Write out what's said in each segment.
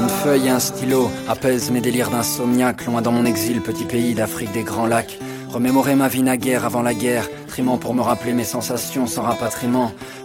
Une feuille et un stylo apaisent mes délires d'insomniaque, loin dans mon exil, petit pays d'Afrique des grands lacs. Remémorer ma vie naguère avant la guerre, trimant pour me rappeler mes sensations sans rapatriement.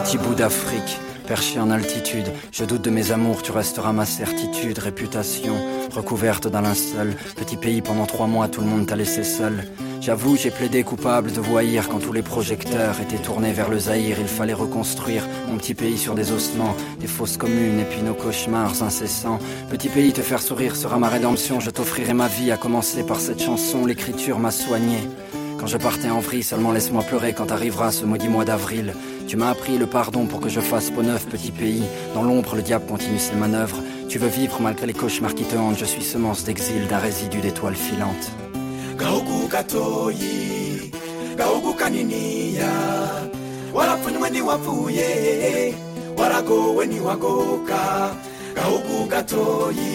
Petit bout d'Afrique, perché en altitude, je doute de mes amours, tu resteras ma certitude, réputation, recouverte d'un linceul. Petit pays, pendant trois mois, tout le monde t'a laissé seul. J'avoue, j'ai plaidé coupable de voyir quand tous les projecteurs étaient tournés vers le Zaïre. Il fallait reconstruire mon petit pays sur des ossements, des fausses communes et puis nos cauchemars incessants. Petit pays, te faire sourire sera ma rédemption. Je t'offrirai ma vie, à commencer par cette chanson. L'écriture m'a soigné. Quand je partais en vrille, seulement laisse-moi pleurer quand arrivera ce maudit mois d'avril. Tu m'as appris le pardon pour que je fasse peau neuf, petit pays. Dans l'ombre, le diable continue ses manœuvres. Tu veux vivre malgré les cauchemars qui te hantent. Je suis semence d'exil d'un résidu d'étoiles filantes. Gahugu gatoyi gahugu kaniniya warapfunywe ntiwapfuye waragowe ntiwagoka gahugu gatoyi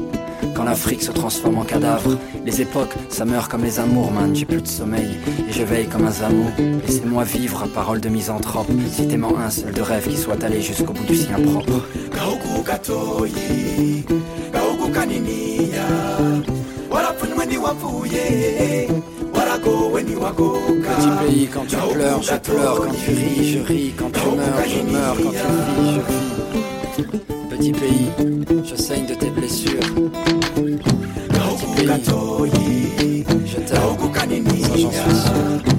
Quand l'Afrique se transforme en cadavre, les époques, ça meurt comme les amours, man. J'ai plus de sommeil et je veille comme un zamou. Laissez-moi vivre, parole de misanthrope. Citez-moi un seul de rêve qui soit allé jusqu'au bout du sien propre. Petit pays, quand tu pleures, je pleure. Quand tu ris, je ris. Quand tu meurs, je meurs. Quand tu vis, je vis. Petit pays, je saigne de tes blessures. Petit pays, gatoyi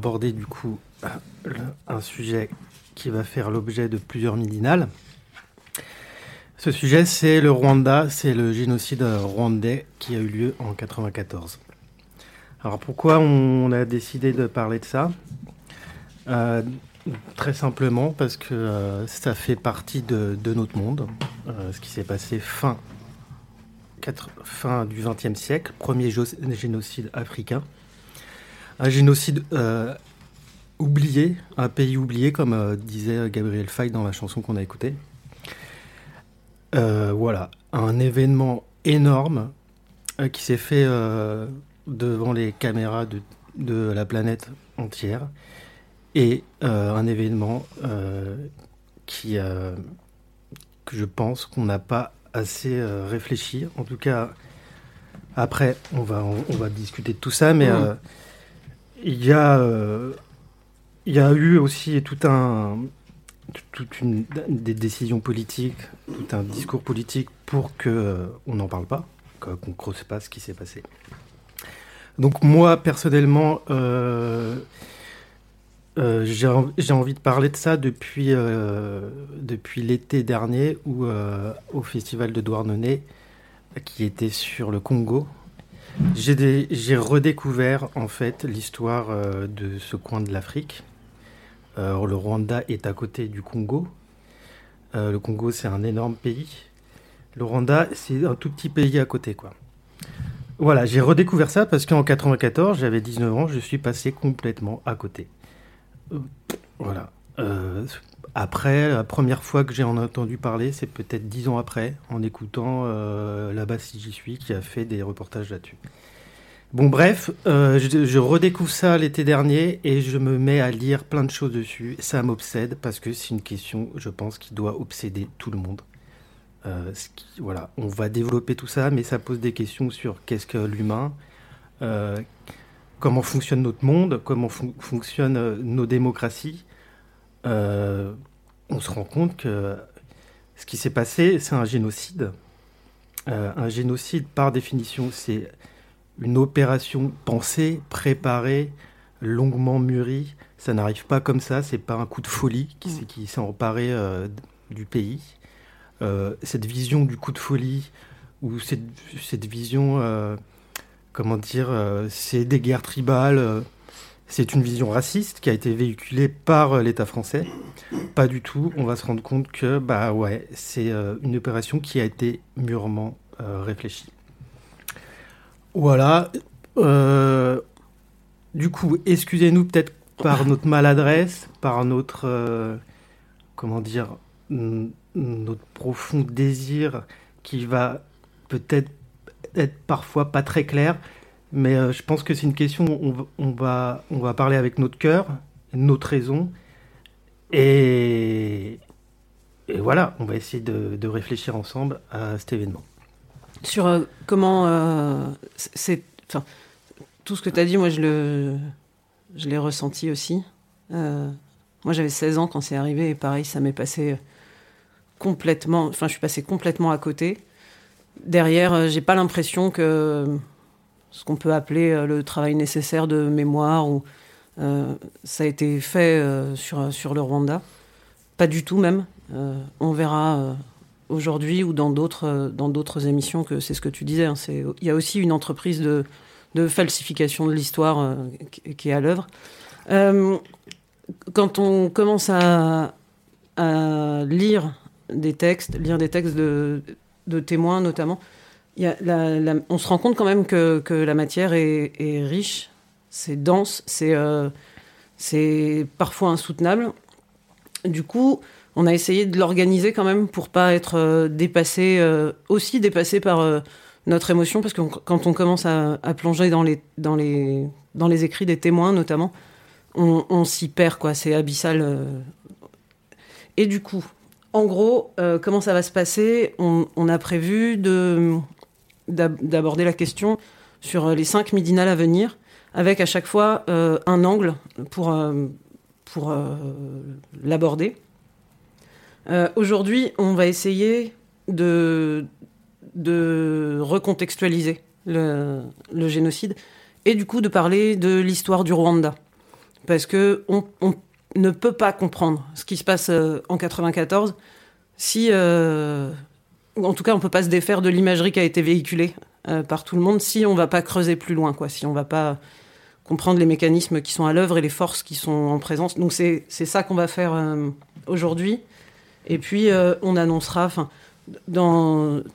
aborder du coup euh, un sujet qui va faire l'objet de plusieurs midinales. Ce sujet, c'est le Rwanda, c'est le génocide rwandais qui a eu lieu en 94. Alors pourquoi on a décidé de parler de ça? Euh, Très simplement parce que euh, ça fait partie de, notre monde, ce qui s'est passé fin, fin du XXe siècle, premier génocide africain. Un génocide euh, oublié, un pays oublié, comme euh, disait Gabriel Faye dans la chanson qu'on a écoutée. Euh, voilà, un événement énorme qui s'est fait devant les caméras de, de la planète entière et un événement qui, que je pense qu'on n'a pas assez réfléchi. En tout cas, après, on va, on, on va discuter de tout ça, mais Mhm. Il y a, euh, il y a eu aussi tout un, toute une, des décisions politiques, tout un discours politique pour que euh, on n'en parle pas, qu'on ne creuse pas ce qui s'est passé. Donc moi, personnellement, euh, j'ai envie de parler de ça depuis, depuis l'été dernier, au festival de Douarnenez, qui était sur le Congo, j'ai redécouvert en fait l'histoire de ce coin de l'Afrique euh, le Rwanda est à côté du Congo. Euh, le Congo, c'est un énorme pays. Le Rwanda, c'est un tout petit pays à côté. Voilà, j'ai redécouvert ça parce qu'en 94, j'avais 19 ans, je suis passé complètement à côté. Euh, après, la première fois que j'ai en entendu parler, c'est peut-être 10 ans après, en écoutant là-bas si j'y suis, qui a fait des reportages là-dessus. Bon, bref, euh, je, redécouvre ça l'été dernier et je me mets à lire plein de choses dessus. Ça m'obsède parce que c'est une question, je pense, qui doit obséder tout le monde. Euh, voilà, on va développer tout ça, mais ça pose des questions sur qu'est-ce que l'humain, euh, comment fonctionne notre monde, comment fonctionnent nos démocraties. On se rend compte que ce qui s'est passé, c'est un génocide. un génocide, par définition, c'est une opération pensée, préparée, longuement mûrie. Ça n'arrive pas comme ça, c'est pas un coup de folie qui, mm. s'est emparé euh, du pays. Euh, cette vision du coup de folie, ou cette, cette vision, euh, comment dire, c'est des guerres tribales, c'est une vision raciste qui a été véhiculée par l'État français. Pas du tout, on va se rendre compte que bah ouais, c'est une opération qui a été mûrement réfléchie. Voilà. Euh, du coup, excusez-nous peut-être par notre maladresse, par notre, euh, comment dire, notre profond désir qui va peut-être être parfois pas très clair, mais euh, je pense que c'est une question où on, va, on va parler avec notre cœur, notre raison, et, et voilà, on va essayer de, de réfléchir ensemble à cet événement. Sur euh, comment euh, c'est enfin tout ce que tu as dit moi je le je l'ai ressenti aussi. Moi j'avais 16 ans quand c'est arrivé et pareil ça m'est passé complètement enfin je suis passé complètement à côté. Derrière j'ai pas l'impression que ce qu'on peut appeler le travail nécessaire de mémoire ou ça a été fait sur sur le Rwanda pas du tout même on verra aujourd'hui ou dans d'autres euh, dans d'autres émissions que c'est ce que tu disais. Hein, il y a aussi une entreprise de, de falsification de l'histoire euh, qui, est à l'œuvre. Euh, quand on commence à, à, lire des textes, lire des textes de, de témoins notamment, on se rend compte quand même que, que la matière est, riche, c'est dense, c'est c'est parfois insoutenable. Du coup, on a essayé de l'organiser quand même pour pas être euh, dépassé, euh, aussi dépassé par euh, notre émotion, parce que quand on commence à, plonger dans les, dans, les, dans les écrits des témoins notamment, on, s'y perd, quoi. C'est abyssal. Et du coup, en gros, comment ça va se passer? On, a prévu de, d'aborder la question sur les cinq midinales à venir, avec à chaque fois un angle pour, pour l'aborder. Euh, aujourd'hui, on va essayer de, recontextualiser le, génocide et du coup de parler de l'histoire du Rwanda. Parce que on, ne peut pas comprendre ce qui se passe euh, en 94 si, euh, en tout cas, on peut pas se défaire de l'imagerie qui a été véhiculée par tout le monde si on va pas creuser plus loin, quoi, si on va pas comprendre les mécanismes qui sont à l'œuvre et les forces qui sont en présence. Donc c'est ça qu'on va faire aujourd'hui. Et puis, euh, on annoncera,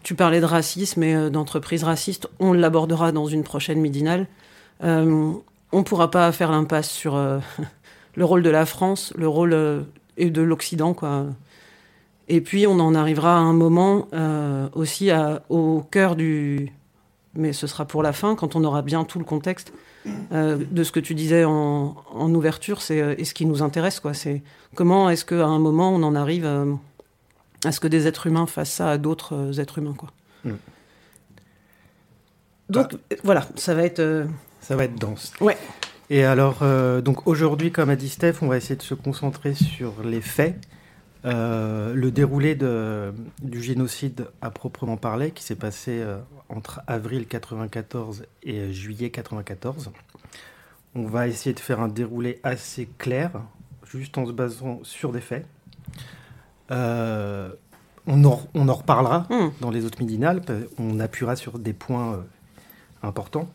tu parlais de racisme et euh, d'entreprise raciste, on l'abordera dans une prochaine midinale. Euh, on ne pourra pas faire l'impasse sur le rôle de la France, le rôle et de l'Occident, quoi. Et puis, on en arrivera à un moment aussi au cœur du. Mais ce sera pour la fin, quand on aura bien tout le contexte de ce que tu disais en, en ouverture, c'est ce qui nous intéresse, quoi. C'est Comment est-ce qu'à un moment, on en arrive à, ce que des êtres humains fassent ça à d'autres euh, êtres humains quoi. Mm. Donc bah. voilà, ça va être... Euh, ça va être dense. Ouais. Et alors, euh, donc aujourd'hui, comme a dit Steph, on va essayer de se concentrer sur les faits, euh, le déroulé de, du génocide à proprement parler, qui s'est passé euh, entre avril 94 et juillet 94. On va essayer de faire un déroulé assez clair, juste en se basant sur des faits. Euh, on, en, on en reparlera Hmm. dans les autres midinales, on appuiera sur des points importants.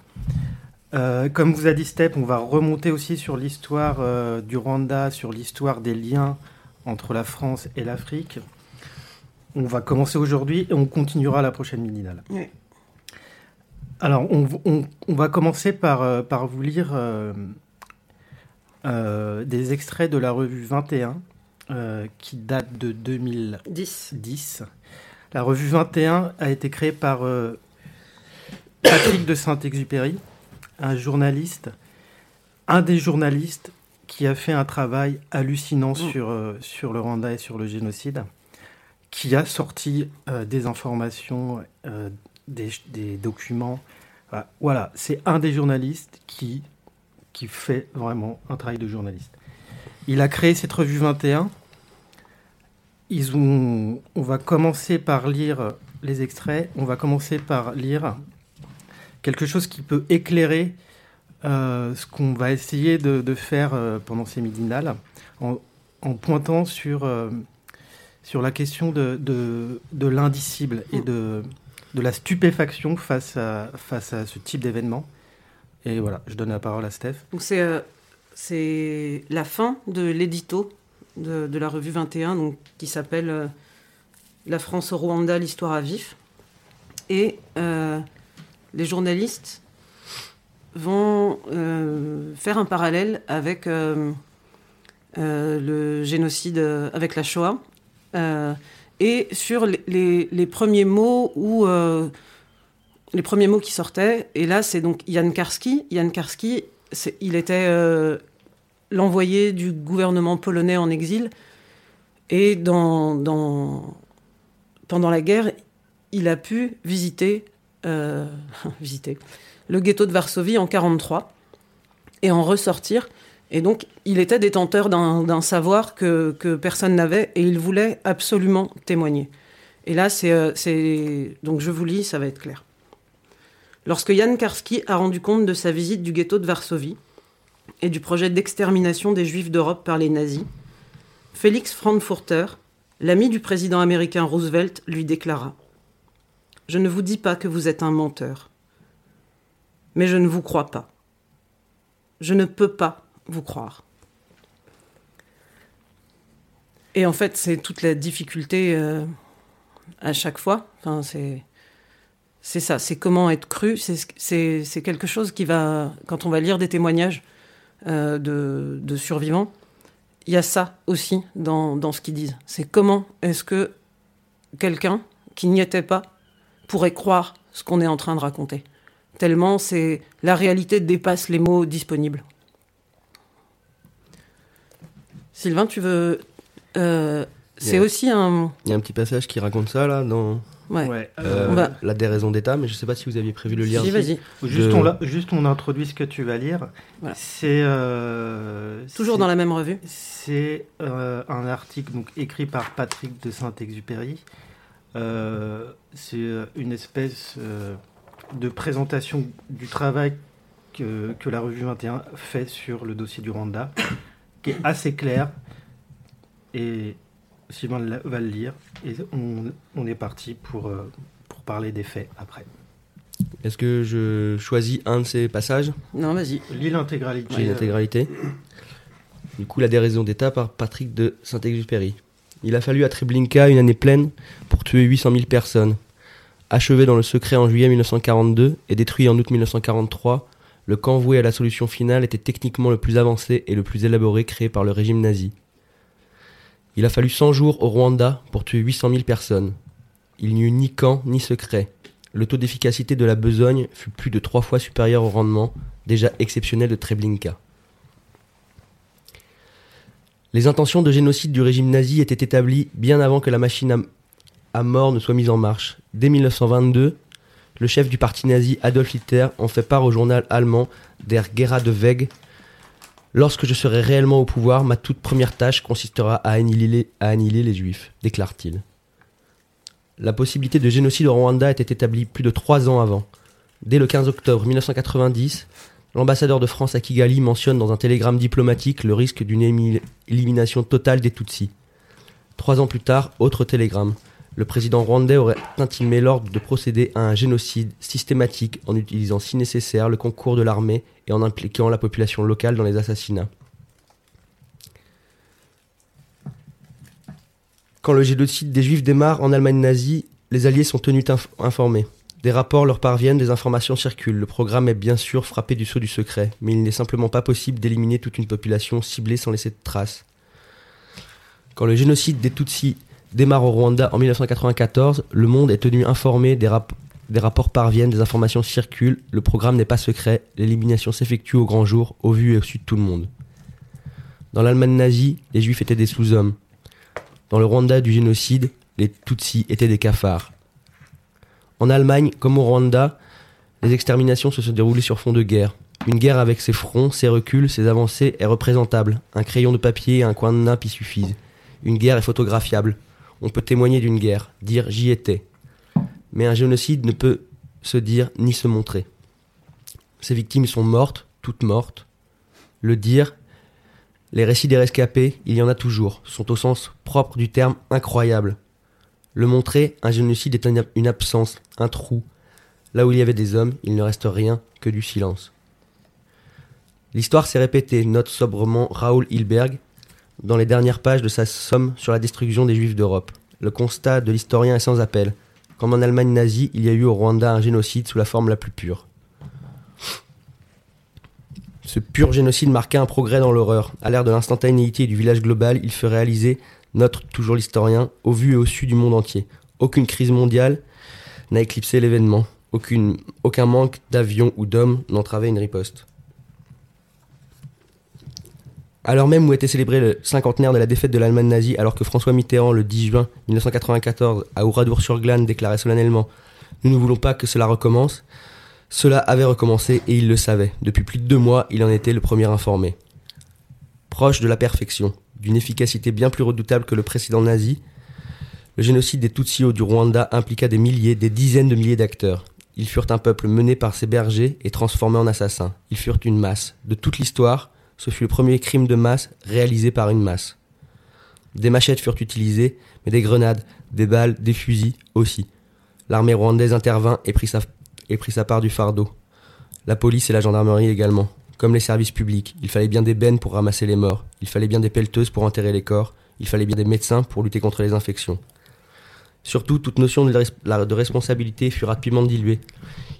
Euh, comme vous a dit Step, on va remonter aussi sur l'histoire euh, du Rwanda, sur l'histoire des liens entre la France et l'Afrique. On va commencer aujourd'hui et on continuera la prochaine midinale. Oui. Alors, on, on- on va commencer par, euh, par vous lire euh, euh, des extraits de la revue 21 euh, qui date de 2010. 10. La revue 21 a été créée par Patrick de Saint-Exupéry, un journaliste, un des journalistes qui a fait un travail hallucinant sur, euh, sur le Rwanda et sur le génocide, qui a sorti euh, des informations, euh, des, des documents. Voilà, Voilà, c'est un des journalistes qui, qui fait vraiment un travail de journaliste. Il a créé cette revue 21 ils ont, on va commencer par lire les extraits. On va commencer par lire quelque chose qui peut éclairer euh, ce qu'on va essayer de, de faire euh, pendant ces midinales, en, en pointant sur, euh, sur la question de, de, de l'indicible et de, de la stupéfaction face à, face à ce type d'événement. Et voilà, je donne la parole à Steph. Donc c'est c'est la fin de l'édito de, de la revue 21, donc, qui s'appelle La France au Rwanda, l'histoire à vif. Et les journalistes vont euh, faire un parallèle avec euh, euh, le génocide, avec la Shoah, et sur les, premiers mots où les premiers mots qui sortaient. Et là, c'est donc Yann Karski. Yann Karski, il était l'envoyé du gouvernement polonais en exil. Et pendant la guerre, il a pu visiter, visiter le ghetto de Varsovie en 1943 et en ressortir. Et donc, il était détenteur d'un savoir que, personne n'avait et il voulait absolument témoigner. Et là, euh, c'est- donc, je vous lis, ça va être clair. Lorsque Jan Karski a rendu compte de sa visite du ghetto de Varsovie et du projet d'extermination des Juifs d'Europe par les nazis, Félix Frankfurter, l'ami du président américain Roosevelt, lui déclara Je ne vous dis pas que vous êtes un menteur, mais je ne vous crois pas. Je ne peux pas vous croire. Et en fait, c'est toute la difficulté euh, à chaque fois. C'est ça, c'est comment être cru. C'est ce- C'est c'est quelque chose qui va, quand on va lire des témoignages euh, de, de survivants, il y a ça aussi dans, dans ce qu'ils disent. C'est comment est-ce que quelqu'un qui n'y était pas pourrait croire ce qu'on est en train de raconter. Tellement c'est la réalité dépasse les mots disponibles. Sylvain, tu veux euh, C'est aussi un. Il y a un petit passage qui raconte ça là dans Ouais. euh, On va- la déraison d'État, mais je sais pas si vous aviez prévu de le lire. Si, vas-y. Juste, De- on, la- juste on introduit ce que tu vas lire. Voilà. C'est euh, Toujours c'est- dans la même revue. C'est euh, un article donc, écrit par Patrick de Saint-Exupéry. Euh, c'est euh, une espèce euh, de présentation du travail que, que la revue 21 fait sur le dossier du Rwanda, qui est assez clair. Et Sylvain va le lire. Et on, on est parti pour, euh, pour parler des faits après. Est-ce que je choisis un de ces passages? Non, vas-y. Lis l'intégralité. J'ai l'intégralité. Du coup, la déraison d'État par Patrick de Saint-Exupéry. Il a fallu à Treblinka une année pleine pour tuer 800 000 personnes. Achevé dans le secret en juillet 1942 et détruit en août 1943, le camp voué à la solution finale était techniquement le plus avancé et le plus élaboré créé par le régime nazi. Il a fallu 100 jours au Rwanda pour tuer 800 000 personnes. Il n'y eut ni camp ni secret. Le taux d'efficacité de la besogne fut plus de trois fois supérieur au rendement, déjà exceptionnel de Treblinka. Les intentions de génocide du régime nazi étaient établies bien avant que la machine à, à mort ne soit mise en marche. Dès 1922, le chef du parti nazi Adolf Hitler en fait part au journal allemand Der Gera de Weg Lorsque je serai réellement au pouvoir, ma toute première tâche consistera à annihiler, les juifs, déclare-t-il. La possibilité de génocide au Rwanda était établie plus de trois ans avant. Dès le 15 octobre 1990, l'ambassadeur de France à Kigali mentionne dans un télégramme diplomatique le risque d'une élimination totale des Tutsis. Trois ans plus tard, autre télégramme. Le président rwandais aurait intimé l'ordre de procéder à un génocide systématique en utilisant si nécessaire le concours de l'armée et en impliquant la population locale dans les assassinats. Quand le génocide des Juifs démarre en Allemagne nazie, les Alliés sont tenus inf- informés. Des rapports leur parviennent, des informations circulent. Le programme est bien sûr frappé du sceau du secret, mais il n'est simplement pas possible d'éliminer toute une population ciblée sans laisser de traces. Quand le génocide des Tutsis démarre au Rwanda en 1994, le monde est tenu informé, des, rap- des rapports parviennent, des informations circulent, le programme n'est pas secret, l'élimination s'effectue au grand jour, au vu et au su de tout le monde. Dans l'Allemagne nazie, les Juifs étaient des sous-hommes. Dans le Rwanda du génocide, les Tutsis étaient des cafards. En Allemagne, comme au Rwanda, les exterminations se sont déroulées sur fond de guerre. Une guerre avec ses fronts, ses reculs, ses avancées est représentable. Un crayon de papier et un coin de nappe y suffisent. Une guerre est photographiable. On peut témoigner d'une guerre, dire j'y étais. Mais un génocide ne peut se dire ni se montrer. Ces victimes sont mortes, toutes mortes. Le dire, les récits des rescapés, il y en a toujours, sont au sens propre du terme incroyables. Le montrer, un génocide est un- une absence, un trou. Là où il y avait des hommes, il ne reste rien que du silence. L'histoire s'est répétée, note sobrement Raoul Hilberg dans les dernières pages de sa somme sur la destruction des Juifs d'Europe. Le constat de l'historien est sans appel. Comme en Allemagne nazie, il y a eu au Rwanda un génocide sous la forme la plus pure. Ce pur génocide marqua un progrès dans l'horreur. À l'ère de l'instantanéité et du village global, il fut réalisé, note toujours l'historien, au vu et au su du monde entier. Aucune crise mondiale n'a éclipsé l'événement. Aucun manque d'avions ou d'hommes n'entravait une riposte. L'heure même où était célébré le cinquantenaire de la défaite de l'Allemagne nazie, alors que François Mitterrand, le 10 juin 1994, à Oradour-sur-Glane, déclarait solennellement Nous ne voulons pas que cela recommence, cela avait recommencé et il le savait. Depuis plus de deux mois, il en était le premier informé. Proche de la perfection, d'une efficacité bien plus redoutable que le précédent nazi, le génocide des Tutsis du Rwanda impliqua des milliers, des dizaines de milliers d'acteurs. Ils furent un peuple mené par ses bergers et transformé en assassins. Ils furent une masse. De toute l'histoire, ce fut le premier crime de masse réalisé par une masse. Des machettes furent utilisées, mais des grenades, des balles, des fusils aussi. L'armée rwandaise intervint et prit sa, part du fardeau. La police et la gendarmerie également. Comme les services publics, il fallait bien des bennes pour ramasser les morts, il fallait bien des pelleteuses pour enterrer les corps, il fallait bien des médecins pour lutter contre les infections. Surtout, toute notion de responsabilité fut rapidement diluée.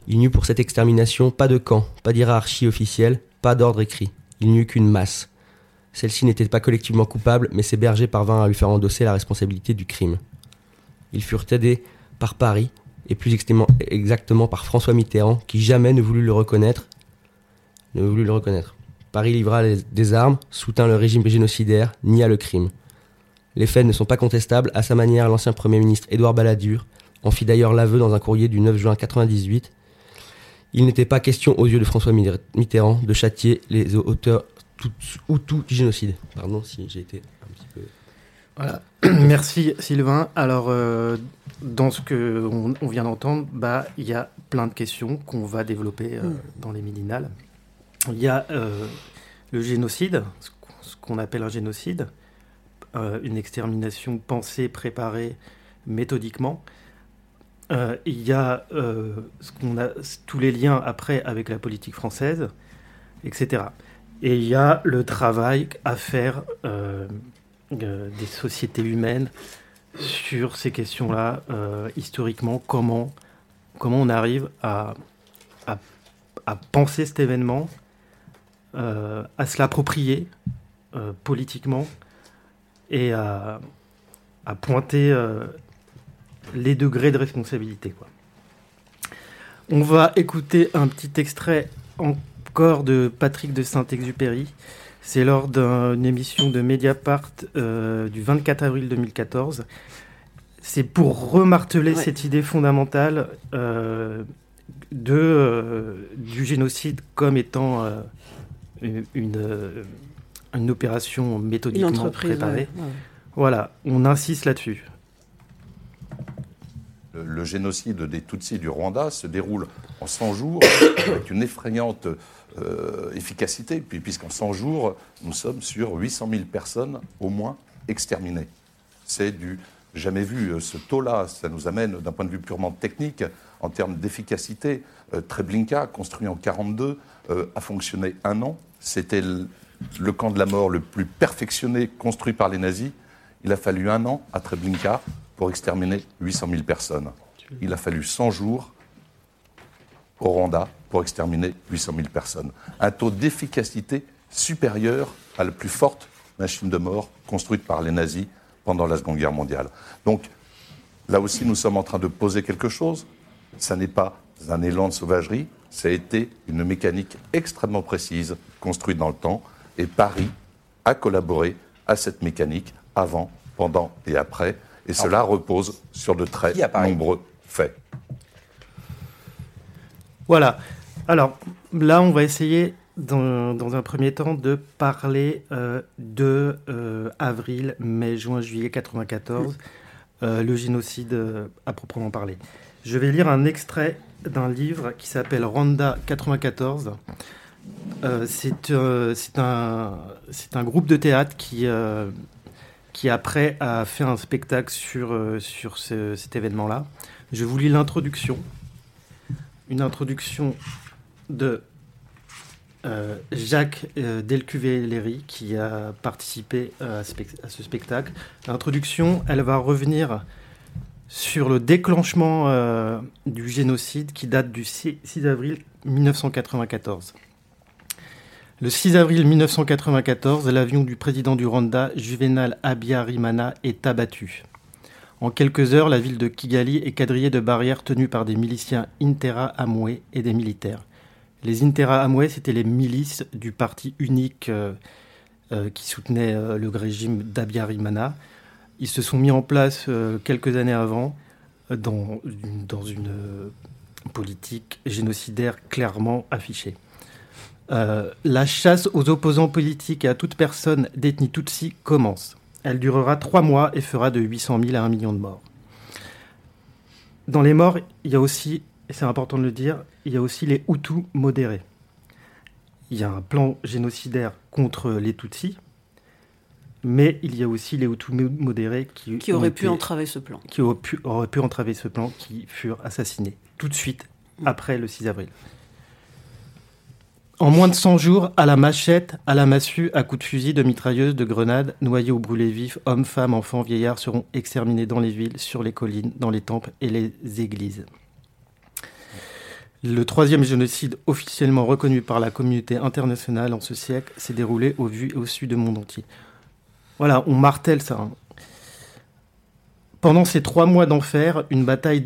Il n'y eut pour cette extermination pas de camp, pas d'hierarchie officielle, pas d'ordre écrit. Il n'y eut qu'une masse. Celle-ci n'était pas collectivement coupable, mais ses bergers parvinrent à lui faire endosser la responsabilité du crime. Ils furent aidés par Paris, et plus exactement par François Mitterrand, qui jamais ne voulut le reconnaître. Paris livra des armes, soutint le régime génocidaire, nia le crime. Les faits ne sont pas contestables. À sa manière, l'ancien Premier ministre Édouard Balladur en fit d'ailleurs l'aveu dans un courrier du 9 juin 98. Il n'était pas question aux yeux de François Mit- Mitterrand de châtier les auteurs tout, ou tout du génocide. Pardon si j'ai été un petit peu... Voilà. Merci Sylvain. Alors, euh, dans ce que on, vient d'entendre, bah, il y a plein de questions qu'on va développer euh, Mm. dans les midinales. Il y a euh, le génocide, ce qu'on- qu'on appelle un génocide, euh, une extermination pensée, préparée méthodiquement. Euh, il y a euh, a tous les liens après avec la politique française, etc. Et il y a le travail à faire euh, des sociétés humaines sur ces questions-là, historiquement, comment, comment on arrive à, penser cet événement, à se l'approprier politiquement et à, pointer les degrés de responsabilité. Quoi. On va écouter un petit extrait encore de Patrick de Saint-Exupéry. C'est lors d'une émission de Mediapart euh, du 24 avril 2014. C'est pour remarteler Ouais. cette idée fondamentale euh, de, euh, du génocide comme étant euh, une, une, opération méthodiquement préparée. ouais, ouais. Voilà, on insiste là-dessus. Le, génocide des Tutsis du Rwanda se déroule en 100 jours avec une effrayante euh, efficacité, puis- puisqu'en 100 jours, nous sommes sur 800 000 personnes au moins exterminées. C'est du jamais vu. Euh, Ce taux-là, ça nous amène d'un point de vue purement technique, en termes d'efficacité. Euh, Treblinka, construit en 42, euh, a fonctionné un an. C'était le camp de la mort le plus perfectionné construit par les nazis. Il a fallu un an à Treblinka pour exterminer 800 000 personnes. Il a fallu 100 jours au Rwanda pour exterminer 800 000 personnes. Un taux d'efficacité supérieur à la plus forte machine de mort construite par les nazis pendant la Seconde Guerre mondiale. Donc là aussi, nous sommes en train de poser quelque chose. Ça n'est pas un élan de sauvagerie, ça a été une mécanique extrêmement précise construite dans le temps. Et Paris a collaboré à cette mécanique avant, pendant et après. Et cela repose sur de très nombreux faits. Voilà. Alors là, on va essayer dans, dans un premier temps de parler euh, de euh, avril, mai, juin, juillet 94, euh, le génocide euh, à proprement parler. Je vais lire un extrait d'un livre qui s'appelle Rwanda 94. Euh, c'est euh, un, groupe de théâtre qui, euh, qui après a fait un spectacle sur, euh, sur ce- cet événement-là. Je vous lis l'introduction une introduction de euh, Jacques euh, Delcuvé-Léry qui a participé euh, à, ce spectacle. L'introduction, elle va revenir sur le déclenchement du génocide qui date du 6, 6 avril 1994. Le 6 avril 1994, l'avion du président du Rwanda, Juvenal Habyarimana, est abattu. En quelques heures, la ville de Kigali est quadrillée de barrières tenues par des miliciens Intera Amwe et des militaires. Les Intera Amwe, c'était les milices du parti unique euh, euh, qui soutenait euh, le régime d'Abiyarimana. Ils se sont mis en place quelques années avant dans une, politique génocidaire clairement affichée. Euh, la chasse aux opposants politiques et à toute personne d'ethnie Tutsi commence. Elle durera trois mois et fera de 800 000 à 1 million de morts. Dans les morts, il y a aussi, et c'est important de le dire, il y a aussi les Hutus modérés. Il y a un plan génocidaire contre les Tutsis, mais il y a aussi les Hutus mo- modérés qui, été- pu entraver ce plan. qui auraient pu, auraient pu entraver ce plan, qui furent assassinés tout de suite après le 6 avril. En moins de 100 jours, à la machette, à la massue, à coups de fusil, de mitrailleuse, de grenades, noyés ou brûlés vifs, hommes, femmes, enfants, vieillards seront exterminés dans les villes, sur les collines, dans les temples et les églises. Le troisième génocide officiellement reconnu par la communauté internationale en ce siècle s'est déroulé au vu et au su du monde entier. Voilà, on martèle ça. hein. Pendant ces trois mois d'enfer, une bataille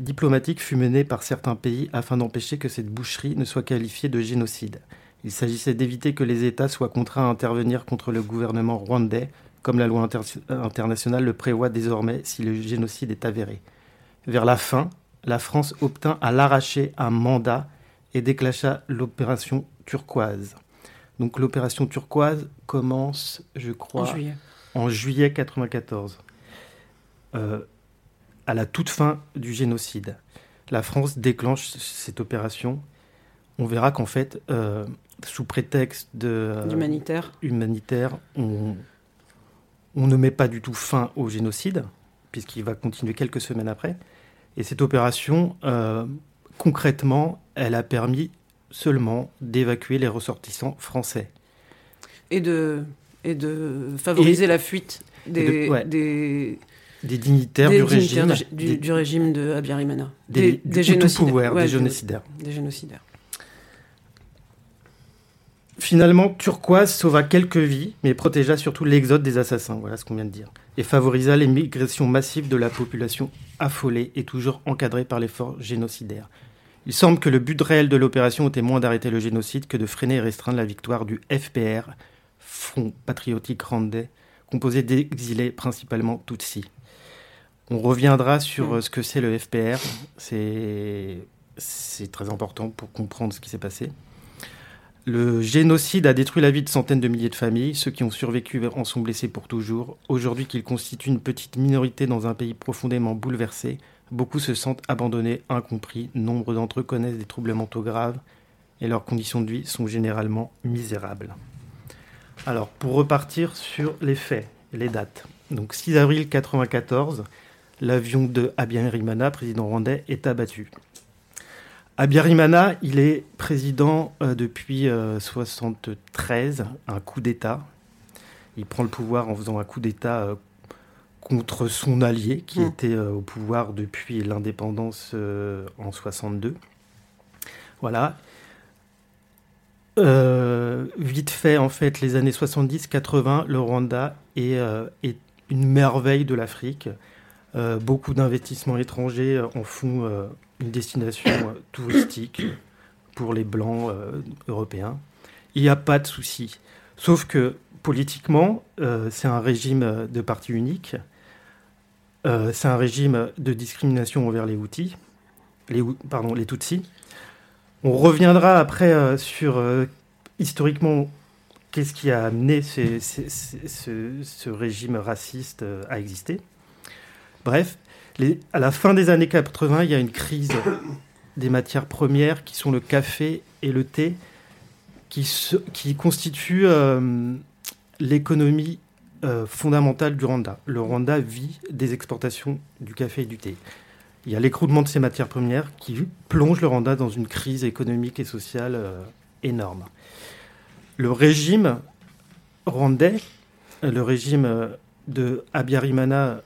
diplomatique fut menée par certains pays afin d'empêcher que cette boucherie ne soit qualifiée de génocide. Il s'agissait d'éviter que les États soient contraints à intervenir contre le gouvernement rwandais, comme la loi inter- internationale le prévoit désormais si le génocide est avéré. Vers la fin, la France obtint à l'arraché un mandat et déclencha l'opération turquoise. Donc l'opération turquoise commence, je crois, En juillet. en juillet 94, euh, à la toute fin du génocide. La France déclenche cette opération. On verra qu'en fait, euh, sous prétexte de, euh, D'humanitaire. humanitaire, on, on ne met pas du tout fin au génocide, puisqu'il va continuer quelques semaines après. Et cette opération, euh, concrètement, elle a permis seulement d'évacuer les ressortissants français. Et de, et de favoriser la fuite des, Et de- ouais. des, Des dignitaires des du dignitaires régime, du, des- du régime de Abiyarimana. des, génocidaires. Ouais, des génocidaires. Des génocidaires. Finalement, Turquoise sauva quelques vies, mais protégea surtout l'exode des assassins, voilà ce qu'on vient de dire, et favorisa l'émigration massive de la population affolée et toujours encadrée par l'effort génocidaire. Il semble que le but réel de l'opération était moins d'arrêter le génocide que de freiner et restreindre la victoire du FPR, Front Patriotique Rwandais, composé d'exilés principalement Tutsis. On reviendra sur euh, ce que c'est le FPR, c'est c'est très important pour comprendre ce qui s'est passé. Le génocide a détruit la vie de centaines de milliers de familles. Ceux qui ont survécu en sont blessés pour toujours. Aujourd'hui qu'ils constituent une petite minorité dans un pays profondément bouleversé, beaucoup se sentent abandonnés, incompris. Nombre d'entre eux connaissent des troubles mentaux graves et leurs conditions de vie sont généralement misérables. Alors, pour repartir sur les faits, les dates. Donc, 6 avril 1994, l'avion de Abiyarimana, président rwandais, est abattu. Abiyarimana, il est président euh, depuis 1973, un coup d'État. Il prend le pouvoir en faisant un coup d'État euh, contre son allié, qui Mm. était euh, au pouvoir depuis l'indépendance euh, en 62. Voilà. Euh, vite fait, en fait, les années 70-80, le Rwanda est, euh, est une merveille de l'Afrique. Euh, beaucoup d'investissements étrangers euh, en font euh, une destination touristique pour les Blancs européens. Il n'y a pas de souci. Sauf que politiquement, c'est un régime de parti unique. C'est un régime de discrimination envers les Hou- pardon, les Tutsis. On reviendra après sur historiquement qu'est-ce qui a amené ce, régime raciste à exister. Bref, à la fin des années 80, il y a une crise des matières premières qui sont le café et le thé, qui, constituent euh, l'économie euh, fondamentale du Rwanda. Le Rwanda vit des exportations du café et du thé. Il y a l'écroulement de ces matières premières qui plonge le Rwanda dans une crise économique et sociale euh, énorme. Le régime rwandais, le régime de Abiyarimana,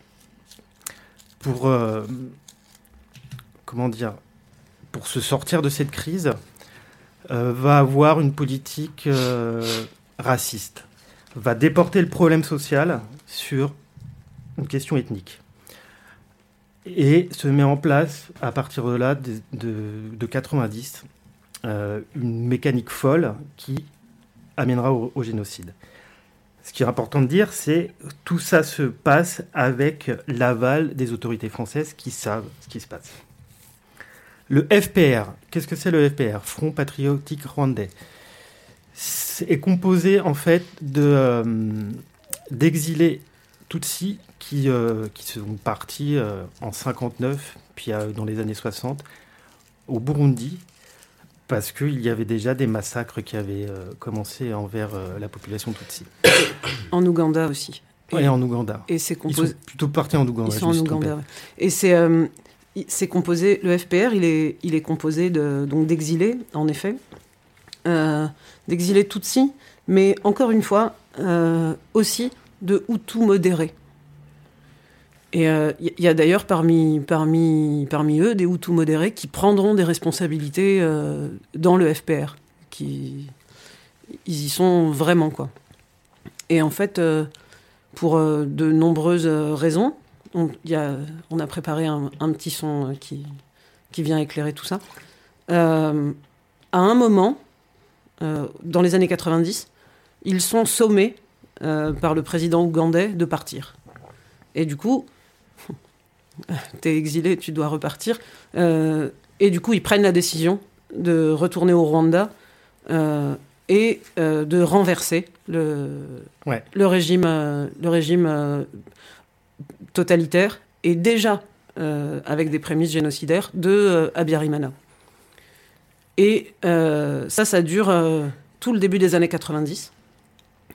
pour euh, comment dire, pour se sortir de cette crise, euh, va avoir une politique euh, raciste, va déporter le problème social sur une question ethnique et se met en place à partir de là, de, de- de 90, euh, une mécanique folle qui amènera au génocide. Ce qui est important de dire, c'est tout ça se passe avec l'aval des autorités françaises qui savent ce qui se passe. Le FPR, qu'est-ce que c'est le FPR Front Patriotique Rwandais. Est composé en fait de, euh, d'exilés Tutsis qui, euh, sont partis euh, en 59, puis euh, dans les années 60, au Burundi, parce qu'il y avait déjà des massacres qui avaient euh, commencé envers euh, la population Tutsi. En Ouganda aussi. Et en Ouganda. Et c'est Ils composé. sont plutôt partis en Ouganda. Ils sont en. Ouganda. Et c'est euh, c'est composé. Le FPR, il est il est composé de donc d'exilés, en effet, d'exilés Tutsis, mais encore une fois aussi de Hutus modérés. Et euh, il y, y a d'ailleurs parmi eux des Hutus modérés qui prendront des responsabilités euh, dans le FPR, ils y sont vraiment. Et en fait. euh, pour euh, de nombreuses euh, raisons. On, a, préparé un, petit son euh, qui, qui vient éclairer tout ça. Euh, à un moment, euh, dans les années 90, ils sont sommés euh, par le président ougandais de partir. Et du coup, t'es exilé, tu dois repartir. Euh, et du coup, ils prennent la décision de retourner au Rwanda euh, et euh, de renverser le, Ouais. le régime, le régime totalitaire et déjà avec des prémices génocidaires de Abiyarimana. Et ça, ça dure tout le début des années 90,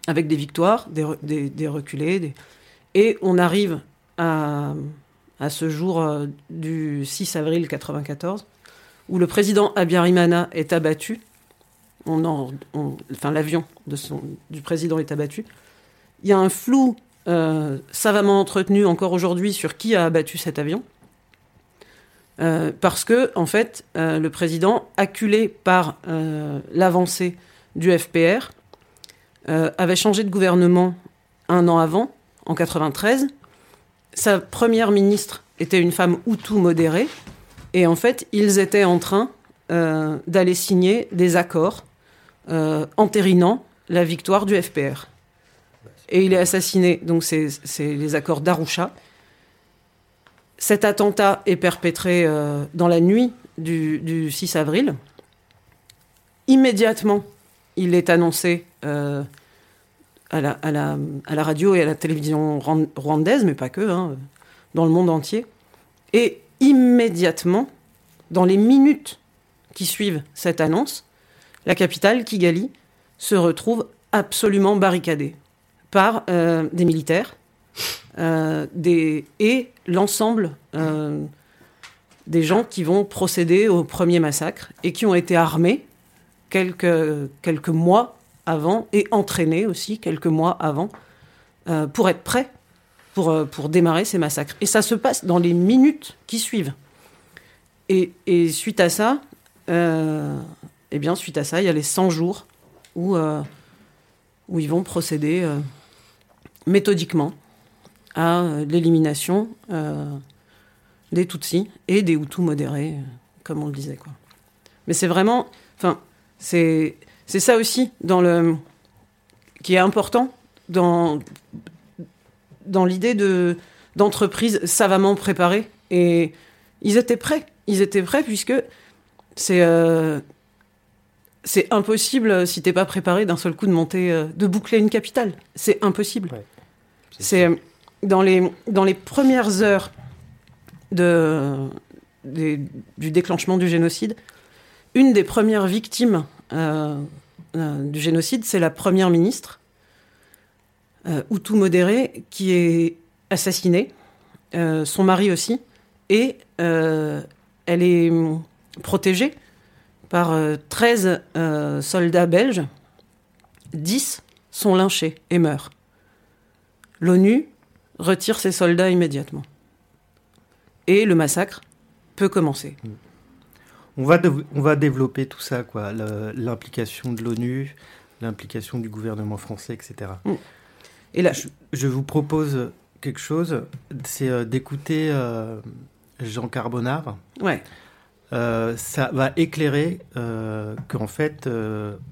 avec des victoires, des, re- des, des reculés, des- et on arrive à, ce jour euh, du 6 avril 94, où le président Abiyarimana est abattu. Enfin, l'avion du président est abattu. Il y a un flou euh, savamment entretenu encore aujourd'hui sur qui a abattu cet avion. Euh, parce que, en fait, le président, acculé par l'avancée du FPR, avait changé de gouvernement un an avant, en 93. Sa première ministre était une femme Hutu modérée. Et en fait, ils étaient en train euh, d'aller signer des accords euh, entérinant la victoire du FPR. Et il est assassiné, donc c'est les accords d'Arusha. Cet attentat est perpétré euh, dans la nuit du, du 6 avril. Immédiatement, il est annoncé à, la, radio et à la télévision rwandaise, mais pas que, hein, dans le monde entier. Et immédiatement, dans les minutes qui suivent cette annonce, la capitale, Kigali, se retrouve absolument barricadée par euh, des militaires euh, et l'ensemble euh, des gens qui vont procéder au premier massacre et qui ont été armés quelques, quelques mois avant et entraînés aussi quelques mois avant euh, pour être prêts pour, euh, pour démarrer ces massacres. Et ça se passe dans les minutes qui suivent. Et, et suite à ça, euh, eh bien, suite à ça, il y a les 100 jours où, euh, où ils vont procéder méthodiquement à l'élimination des Tutsis et des Hutus modérés, comme on le disait. Quoi. Mais c'est vraiment. Enfin, c'est ça aussi dans le, qui est important dans, dans l'idée de, d'entreprise savamment préparée. Et ils étaient prêts. Ils étaient prêts puisque c'est euh, c'est impossible si t'es pas préparé d'un seul coup de monter, euh, de boucler une capitale. C'est impossible. Ouais, c'est euh, dans les dans les premières heures de des, du déclenchement du génocide, une des premières victimes euh, euh, du génocide, c'est la première ministre euh, Hutu modérée qui est assassinée, son mari aussi, et elle est protégée par 13 soldats belges, 10 sont lynchés et meurent. L'ONU retire ses soldats immédiatement. Et le massacre peut commencer. On va, de, on va développer tout ça, quoi, l'implication de l'ONU, l'implication du gouvernement français, etc. Mm. Et là, je, je, vous propose quelque chose, c'est euh, d'écouter euh, Jean Carbonard. Ouais. Euh, ça va éclairer qu'en fait,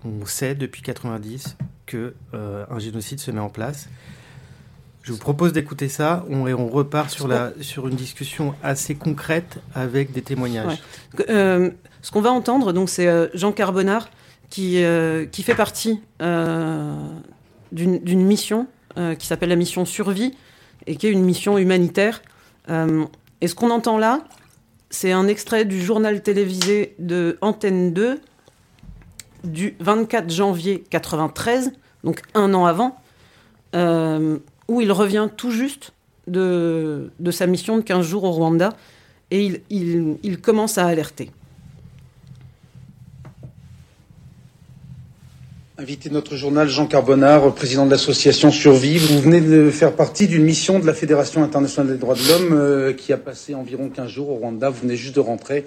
on sait depuis 90 que un génocide se met en place. Je vous propose d'écouter ça et on repart sur, la, sur une discussion assez concrète avec des témoignages. Euh, ce qu'on va entendre, donc, c'est euh, Jean Carbonard qui, euh, qui fait partie d'une mission qui s'appelle la mission Survie et qui est une mission humanitaire. et ce qu'on entend là, c'est un extrait du journal télévisé de Antenne 2 du 24 janvier 93, donc un an avant. Où il revient tout juste de, de, sa mission de 15 jours au Rwanda et il, il, commence à alerter. Invité de notre journal, Jean Carbonard, président de l'association Survie. Vous venez de faire partie d'une mission de la Fédération internationale des droits de l'homme euh, qui a passé environ 15 jours au Rwanda. Vous venez juste de rentrer.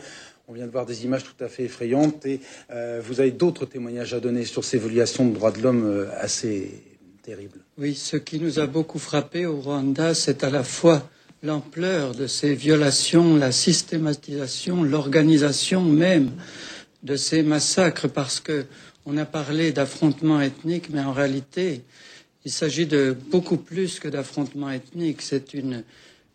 On vient de voir des images tout à fait effrayantes et euh, vous avez d'autres témoignages à donner sur ces violations de droits de l'homme euh, assez terribles. Oui, ce qui nous a beaucoup frappé au Rwanda, c'est à la fois l'ampleur de ces violations, la systématisation, l'organisation même de ces massacres, parce que on a parlé d'affrontements ethniques, mais en réalité, il s'agit de beaucoup plus que d'affrontements ethniques. C'est une,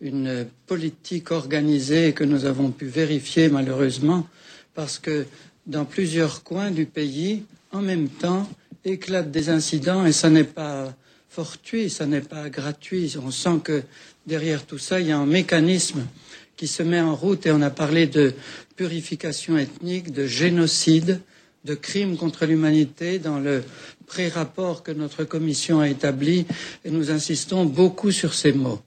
une politique organisée que nous avons pu vérifier malheureusement, parce que dans plusieurs coins du pays, en même temps, éclatent des incidents et ça n'est pas fortuit, ça n'est pas gratuit. On sent que derrière tout ça, il y a un mécanisme qui se met en route et on a parlé de purification ethnique, de génocide, de crimes contre l'humanité dans le pré-rapport que notre commission a établi et nous insistons beaucoup sur ces mots.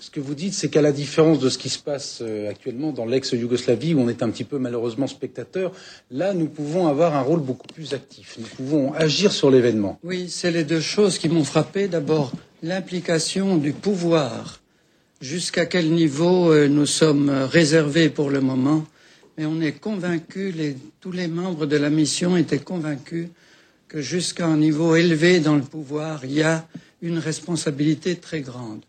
Ce que vous dites, c'est qu'à la différence de ce qui se passe actuellement dans l'ex-Yougoslavie, où on est un petit peu malheureusement spectateur, là, nous pouvons avoir un rôle beaucoup plus actif. Nous pouvons agir sur l'événement. Oui, c'est les deux choses qui m'ont frappé. D'abord, l'implication du pouvoir. Jusqu'à quel niveau euh, nous sommes réservés pour le moment. Mais on est convaincus, les, tous les membres de la mission étaient convaincus que jusqu'à un niveau élevé dans le pouvoir, il y a une responsabilité très grande.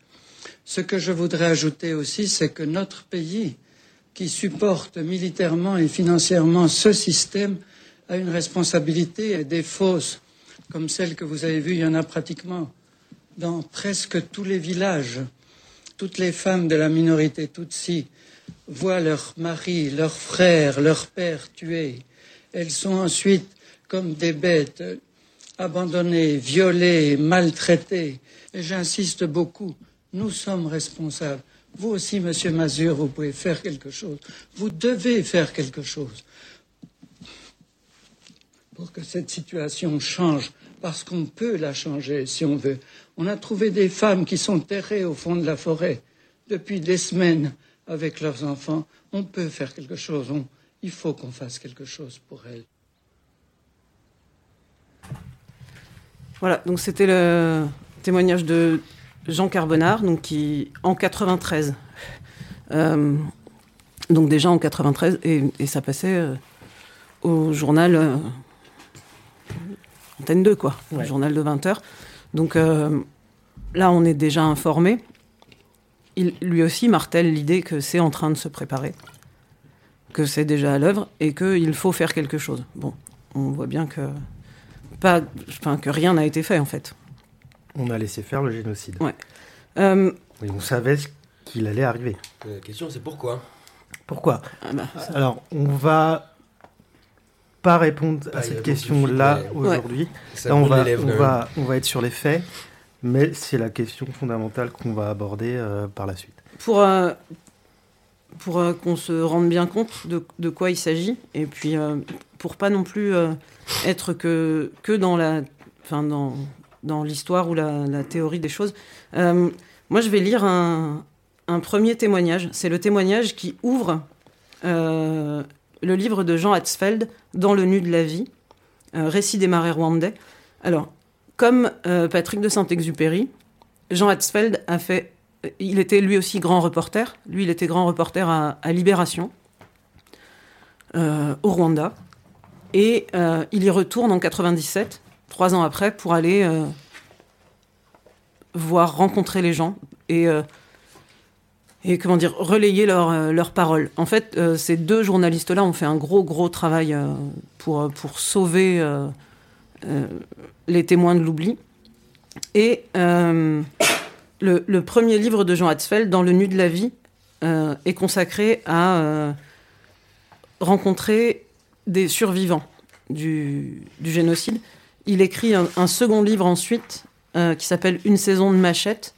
Ce que je voudrais ajouter aussi, c'est que notre pays, qui supporte militairement et financièrement ce système, a une responsabilité et des fausses, comme celle que vous avez vue, il y en a pratiquement dans presque tous les villages. Toutes les femmes de la minorité Tutsi voient leur mari, leur frère, leur père tués. Elles sont ensuite comme des bêtes, abandonnées, violées, maltraitées. Et j'insiste beaucoup, nous sommes responsables. Vous aussi, Monsieur Mazur, vous pouvez faire quelque chose. Vous devez faire quelque chose pour que cette situation change, parce qu'on peut la changer si on veut. On a trouvé des femmes qui sont terrées au fond de la forêt depuis des semaines avec leurs enfants. On peut faire quelque chose. Il faut qu'on fasse quelque chose pour elles. Voilà, donc c'était le témoignage de Jean Carbonard, donc qui en 93. euh, donc déjà en 93, et, et ça passait euh, au journal euh, Antenne 2, quoi, Ouais. le journal de 20h. Donc là, on est déjà informé. Il, lui aussi martèle l'idée que c'est en train de se préparer, que c'est déjà à l'œuvre et qu'il faut faire quelque chose. Bon, on voit bien que pas, que rien n'a été fait en fait. On a laissé faire le génocide. Ouais. Euh, Et on savait ce qu'il allait arriver. La question, c'est pourquoi Pourquoi ah bah, Alors, on va pas répondre à cette question-là aujourd'hui. Là, on va, on, va, on va être sur les faits, mais c'est la question fondamentale qu'on va aborder euh, par la suite. pour euh, pour euh, qu'on se rende bien compte de, de quoi il s'agit et puis euh, pour pas non plus euh, être que que dans la enfin dans dans l'histoire ou la, théorie des choses. Euh, moi, je vais lire un, premier témoignage. C'est le témoignage qui ouvre euh, le livre de Jean Hatzfeld, Dans le nu de la vie, euh, récit des marais rwandais. Alors, comme euh, Patrick de Saint-Exupéry, Jean Hatzfeld a fait. Il était lui aussi grand reporter. Lui, il était grand reporter à, à Libération, au Rwanda. Et il y retourne en 97, trois ans après, pour aller euh, voir, rencontrer les gens et, euh, et comment dire, relayer leurs euh, leurs paroles. En fait, ces deux journalistes-là ont fait un gros, gros travail pour, pour sauver les témoins de l'oubli. Et le, premier livre de Jean Hatzfeld, Dans le nu de la vie, est consacré à rencontrer des survivants du, du génocide. Il écrit un, second livre ensuite euh, qui s'appelle Une saison de machette,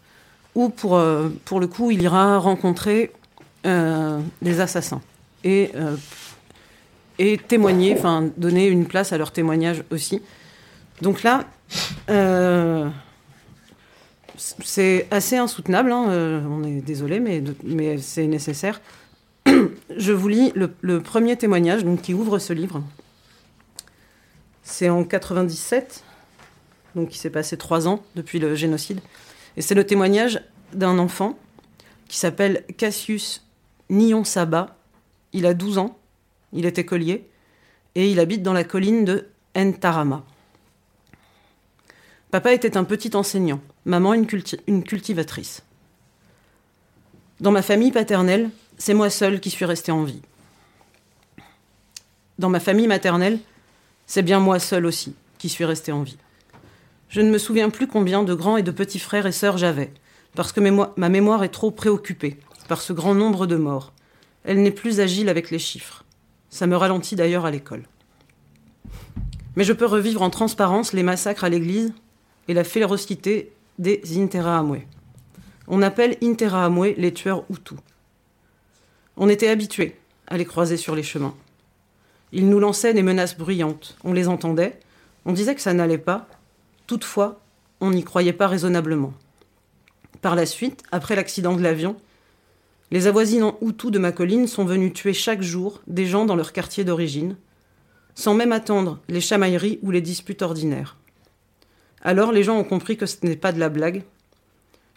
où pour, euh, pour le coup, il ira rencontrer euh, des assassins et, et témoigner, enfin donner une place à leur témoignage aussi. Donc là, c'est assez insoutenable, hein, on est désolé, mais, mais c'est nécessaire. Je vous lis le, le premier témoignage donc, qui ouvre ce livre. C'est en 97, donc il s'est passé trois ans depuis le génocide. Et c'est le témoignage d'un enfant qui s'appelle Cassius Nion Saba. Il a 12 ans, il est écolier, et il habite dans la colline de Ntarama. Papa était un petit enseignant, maman une, une cultivatrice. Dans ma famille paternelle, c'est moi seule qui suis restée en vie. Dans ma famille maternelle, c'est bien moi seule aussi qui suis restée en vie. Je ne me souviens plus combien de grands et de petits frères et sœurs j'avais, parce que ma mémoire est trop préoccupée par ce grand nombre de morts. Elle n'est plus agile avec les chiffres. Ça me ralentit d'ailleurs à l'école. Mais je peux revivre en transparence les massacres à l'église et la férocité des Interahamwe. On appelle Interahamwe les tueurs Hutus. On était habitués à les croiser sur les chemins. Ils nous lançaient des menaces bruyantes. On les entendait. On disait que ça n'allait pas. Toutefois, on n'y croyait pas raisonnablement. Par la suite, après l'accident de l'avion, les avoisinants Hutus de ma colline sont venus tuer chaque jour des gens dans leur quartier d'origine, sans même attendre les chamailleries ou les disputes ordinaires. Alors les gens ont compris que ce n'est pas de la blague.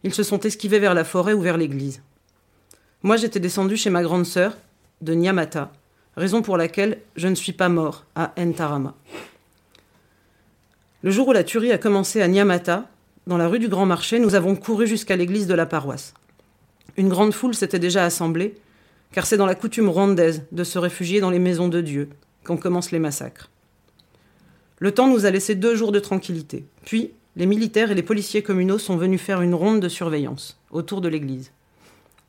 Ils se sont esquivés vers la forêt ou vers l'église. Moi, j'étais descendu chez ma grande sœur, de Nyamata, raison pour laquelle je ne suis pas mort à Ntarama. Le jour où la tuerie a commencé à Nyamata, dans la rue du Grand Marché, nous avons couru jusqu'à l'église de la paroisse. Une grande foule s'était déjà assemblée, car c'est dans la coutume rwandaise de se réfugier dans les maisons de Dieu quand commencent les massacres. Le temps nous a laissé deux jours de tranquillité. Puis, les militaires et les policiers communaux sont venus faire une ronde de surveillance autour de l'église.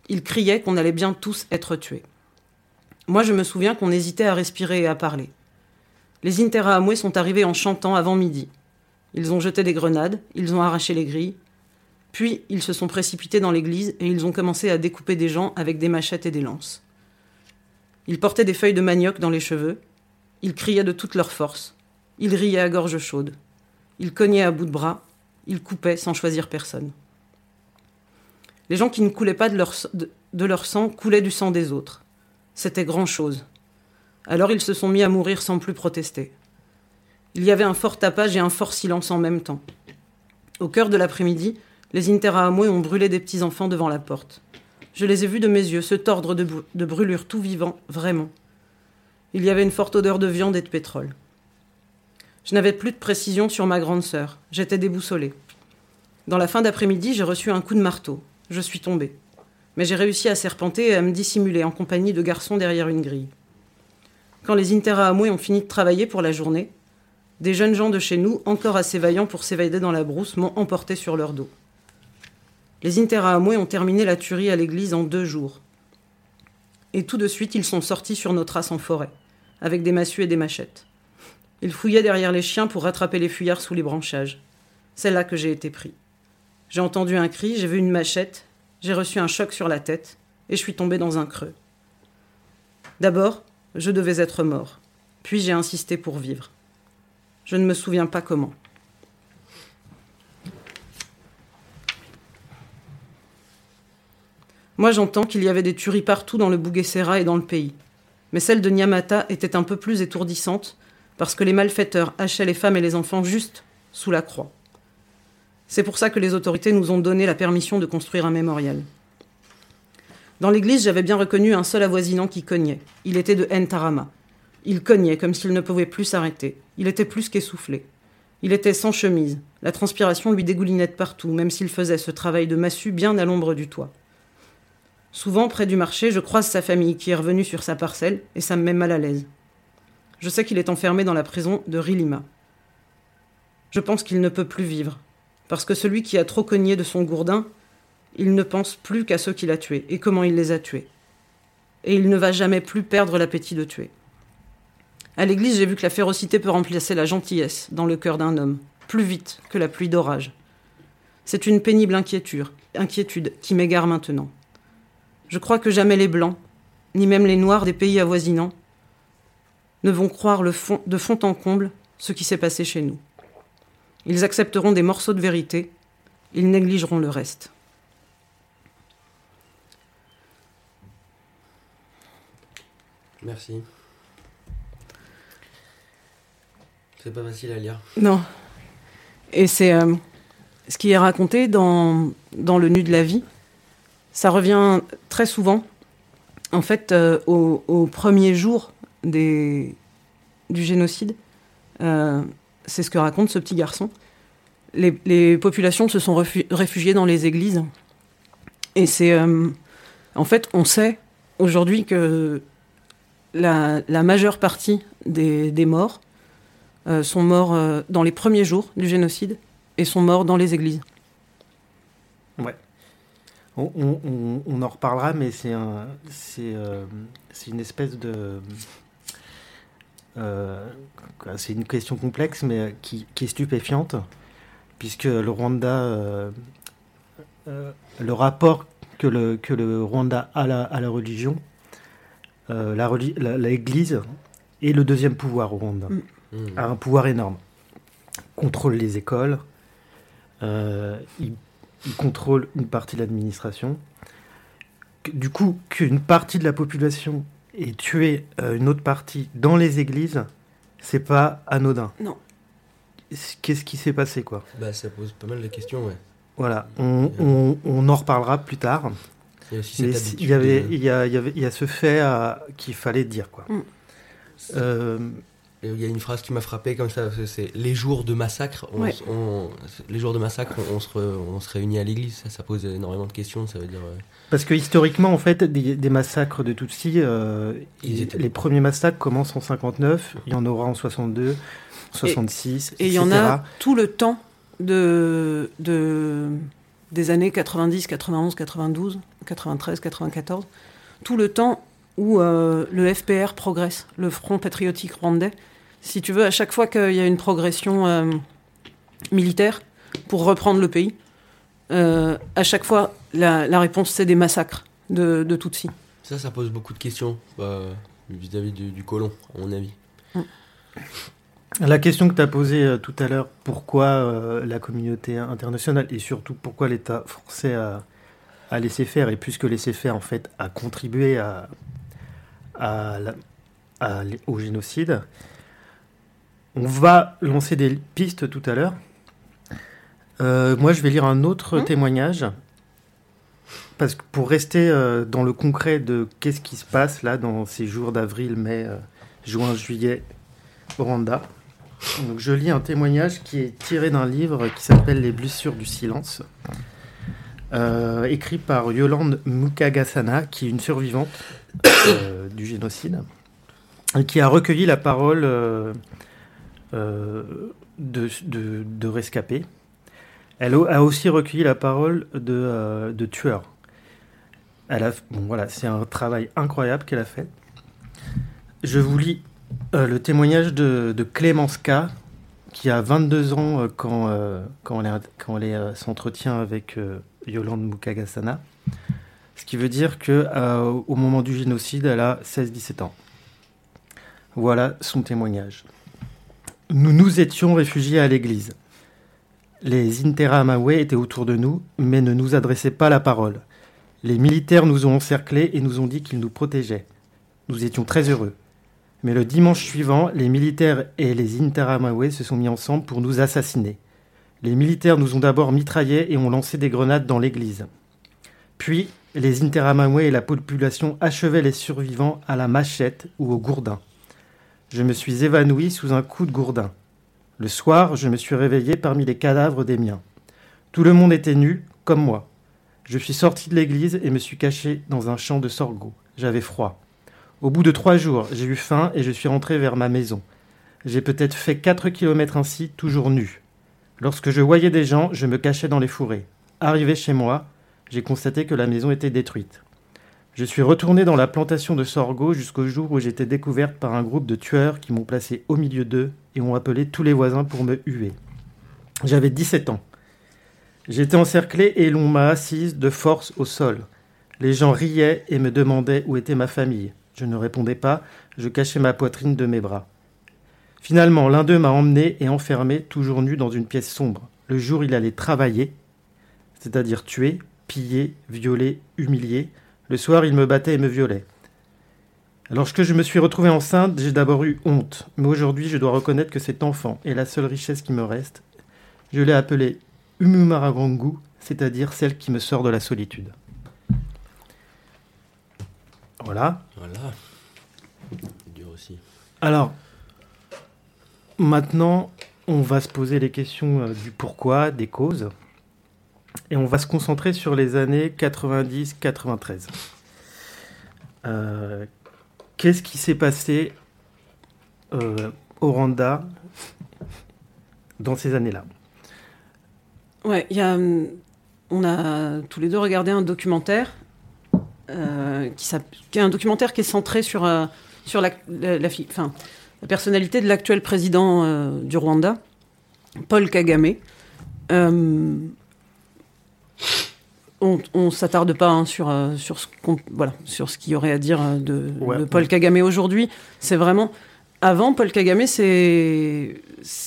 Ils criaient qu'on allait bien tous être tués. Moi, je me souviens qu'on hésitait à respirer et à parler. Les Interahamwe sont arrivés en chantant avant midi. Ils ont jeté des grenades, ils ont arraché les grilles, puis ils se sont précipités dans l'église et ils ont commencé à découper des gens avec des machettes et des lances. Ils portaient des feuilles de manioc dans les cheveux, ils criaient de toute leur force, ils riaient à gorge chaude, ils cognaient à bout de bras, ils coupaient sans choisir personne. Les gens qui ne coulaient pas de leur, de, de leur sang coulaient du sang des autres. C'était grand-chose. Alors ils se sont mis à mourir sans plus protester. Il y avait un fort tapage et un fort silence en même temps. Au cœur de l'après-midi, les Interahamwe ont brûlé des petits enfants devant la porte. Je les ai vus de mes yeux se tordre de brûlures tout vivants, vraiment. Il y avait une forte odeur de viande et de pétrole. Je n'avais plus de précision sur ma grande sœur. J'étais déboussolée. Dans la fin d'après-midi, j'ai reçu un coup de marteau. Je suis tombée. Mais j'ai réussi à serpenter et à me dissimuler en compagnie de garçons derrière une grille. Quand les Interahamwe ont fini de travailler pour la journée, des jeunes gens de chez nous, encore assez vaillants pour s'évader dans la brousse, m'ont emporté sur leur dos. Les Interahamwe ont terminé la tuerie à l'église en deux jours. Et tout de suite, ils sont sortis sur nos traces en forêt, avec des massues et des machettes. Ils fouillaient derrière les chiens pour rattraper les fuyards sous les branchages. C'est là que j'ai été pris. J'ai entendu un cri, j'ai vu une machette, j'ai reçu un choc sur la tête, et je suis tombé dans un creux. D'abord, je devais être mort, puis j'ai insisté pour vivre. Je ne me souviens pas comment. Moi, j'entends qu'il y avait des tueries partout dans le Bouguessera et dans le pays. Mais celle de Nyamata était un peu plus étourdissante parce que les malfaiteurs hachaient les femmes et les enfants juste sous la croix. C'est pour ça que les autorités nous ont donné la permission de construire un mémorial. Dans l'église, j'avais bien reconnu un seul avoisinant qui cognait. Il était de Ntarama. Il cognait comme s'il ne pouvait plus s'arrêter. Il était plus qu'essoufflé. Il était sans chemise. La transpiration lui dégoulinait de partout, même s'il faisait ce travail de massue bien à l'ombre du toit. Souvent, près du marché, je croise sa famille qui est revenue sur sa parcelle et ça me met mal à l'aise. Je sais qu'il est enfermé dans la prison de Rilima. Je pense qu'il ne peut plus vivre, parce que celui qui a trop cogné de son gourdin, il ne pense plus qu'à ceux qu'il a tués et comment il les a tués. Et il ne va jamais plus perdre l'appétit de tuer. À l'église, j'ai vu que la férocité peut remplacer la gentillesse dans le cœur d'un homme, plus vite que la pluie d'orage. C'est une pénible inquiétude, qui m'égare maintenant. Je crois que jamais les Blancs, ni même les Noirs des pays avoisinants, ne vont croire de fond en comble ce qui s'est passé chez nous. Ils accepteront des morceaux de vérité, ils négligeront le reste. Merci. C'est pas facile à lire. Non. Et c'est euh, ce qui est raconté dans, dans Le Nu de la vie. Ça revient très souvent, en fait, euh, au, au premier jour des, du génocide. Euh, c'est ce que raconte ce petit garçon. Les, populations se sont réfugiées dans les églises. Et c'est. euh, en fait, on sait aujourd'hui que la, majeure partie des, morts euh, sont morts euh, dans les premiers jours du génocide et sont morts dans les églises. On, on- en reparlera, mais c'est c'est une espèce de. Euh, c'est une question complexe, mais qui, qui est stupéfiante, puisque le Rwanda, euh, euh, le rapport que le, que le Rwanda a à la, à la religion, la reli- la- l'Église est le deuxième pouvoir au Rwanda, Mm. Mmh. a un pouvoir énorme. Contrôle les écoles, euh, il il contrôle une partie de l'administration. Du coup, qu'une partie de la population ait tué euh, une autre partie dans les églises, c'est pas anodin. Non. Qu'est-ce qui s'est passé, quoi? Bah, ça pose pas mal de questions, ouais. Voilà, on, on- on en reparlera plus tard. Il y a aussi cette il y avait, de- il y a, il y avait, il y a ce fait euh, qu'il fallait dire, quoi. Mm. Euh, Il y a une phrase qui m'a frappé comme ça, c'est- les jours de massacre. On, Ouais. s- on- les jours de massacre, on, on se, re- on se réunit à l'église. Ça, ça pose énormément de questions. Ça veut dire. Parce que historiquement, en fait, des, des massacres de Tutsis, euh, Ils ils- étaient- les premiers massacres commencent en 59, il y en aura en 62, 66, Et il y en a tout le temps de, de, des années 90, 91, 92, 93, 94. Tout le temps où euh, le FPR progresse, le Front patriotique rwandais. si tu veux, à chaque fois qu'il y a une progression euh, militaire pour reprendre le pays, euh, à chaque fois, la, la réponse, c'est des massacres de, de Tutsis. Ça, ça pose beaucoup de questions bah, vis-à-vis du, du colon, à mon avis. La question que tu as posée euh, tout à l'heure, pourquoi euh, la communauté internationale et surtout pourquoi l'État français a, a laissé faire, et puisque laissé faire en fait a contribué à, à la- à l- au génocide, on va lancer des pistes tout à l'heure. Euh, moi, je vais lire un autre Mhm. témoignage. Parce que pour rester euh, dans le concret de qu'est-ce qui se passe là dans ces jours d'avril, mai, euh, juin, juillet au Rwanda. Donc, je lis un témoignage qui est tiré d'un livre qui s'appelle Les blessures du silence, euh, écrit par Yolande Mukagasana, qui est une survivante du génocide, qui a recueilli la parole de, rescapés. Elle a aussi recueilli la parole de, de tueurs. Elle voilà, c'est un travail incroyable qu'elle a fait. Je vous lis euh, le témoignage de, Clémence K, qui a 22 ans euh, quand, euh, quand elle, s'entretient avec Yolande Mukagasana. Ce qui veut dire que euh, au moment du génocide, elle a 16-17 ans. Voilà son témoignage. Nous nous étions réfugiés à l'église. Les Interahamwe étaient autour de nous, mais ne nous adressaient pas la parole. Les militaires nous ont encerclés et nous ont dit qu'ils nous protégeaient. Nous étions très heureux. Mais le dimanche suivant, les militaires et les Interahamwe se sont mis ensemble pour nous assassiner. Les militaires nous ont d'abord mitraillés et ont lancé des grenades dans l'église. Puis, les Interahamwe et la population achevaient les survivants à la machette ou au gourdin. Je me suis évanoui sous un coup de gourdin. Le soir, je me suis réveillé parmi les cadavres des miens. Tout le monde était nu, comme moi. Je suis sorti de l'église et me suis caché dans un champ de sorgho. J'avais froid. Au bout de trois jours, j'ai eu faim et je suis rentré vers ma maison. J'ai peut-être fait quatre kilomètres ainsi, toujours nu. Lorsque je voyais des gens, je me cachais dans les fourrés. Arrivé chez moi, j'ai constaté que la maison était détruite. Je suis retourné dans la plantation de sorgho jusqu'au jour où j'étais découverte par un groupe de tueurs qui m'ont placé au milieu d'eux et ont appelé tous les voisins pour me huer. J'avais 17 ans. J'étais encerclé et l'on m'a assise de force au sol. Les gens riaient et me demandaient où était ma famille. Je ne répondais pas, je cachais ma poitrine de mes bras. Finalement, l'un d'eux m'a emmené et enfermé, toujours nu, dans une pièce sombre. Le jour, il allait travailler, c'est-à-dire tuer, piller, violer, humilier. Le soir, il me battait et me violait. Lorsque je me suis retrouvé enceinte, j'ai d'abord eu honte, mais aujourd'hui, je dois reconnaître que cet enfant est la seule richesse qui me reste. Je l'ai appelée Umumaragangu, c'est-à-dire celle qui me sort de la solitude. Voilà. Voilà. C'est dur aussi. Alors, maintenant, on va se poser les questions euh, du pourquoi, des causes. Et on va se concentrer sur les années 90-93. Euh, Qu'est-ce qui s'est passé euh, au Rwanda dans ces années-là? Ouais, il y a, hum, on a tous les deux regardé un documentaire euh, qui, est un documentaire qui est centré sur, euh, sur la, la, la fi- enfin, la personnalité de l'actuel président euh, du Rwanda, Paul Kagame. Euh, on ne s'attarde pas hein, sur, sur, ce qu'on- voilà, sur ce qu'il y aurait à dire de, Ouais. de Paul Kagame aujourd'hui. C'est vraiment. Avant, Paul Kagame, c'est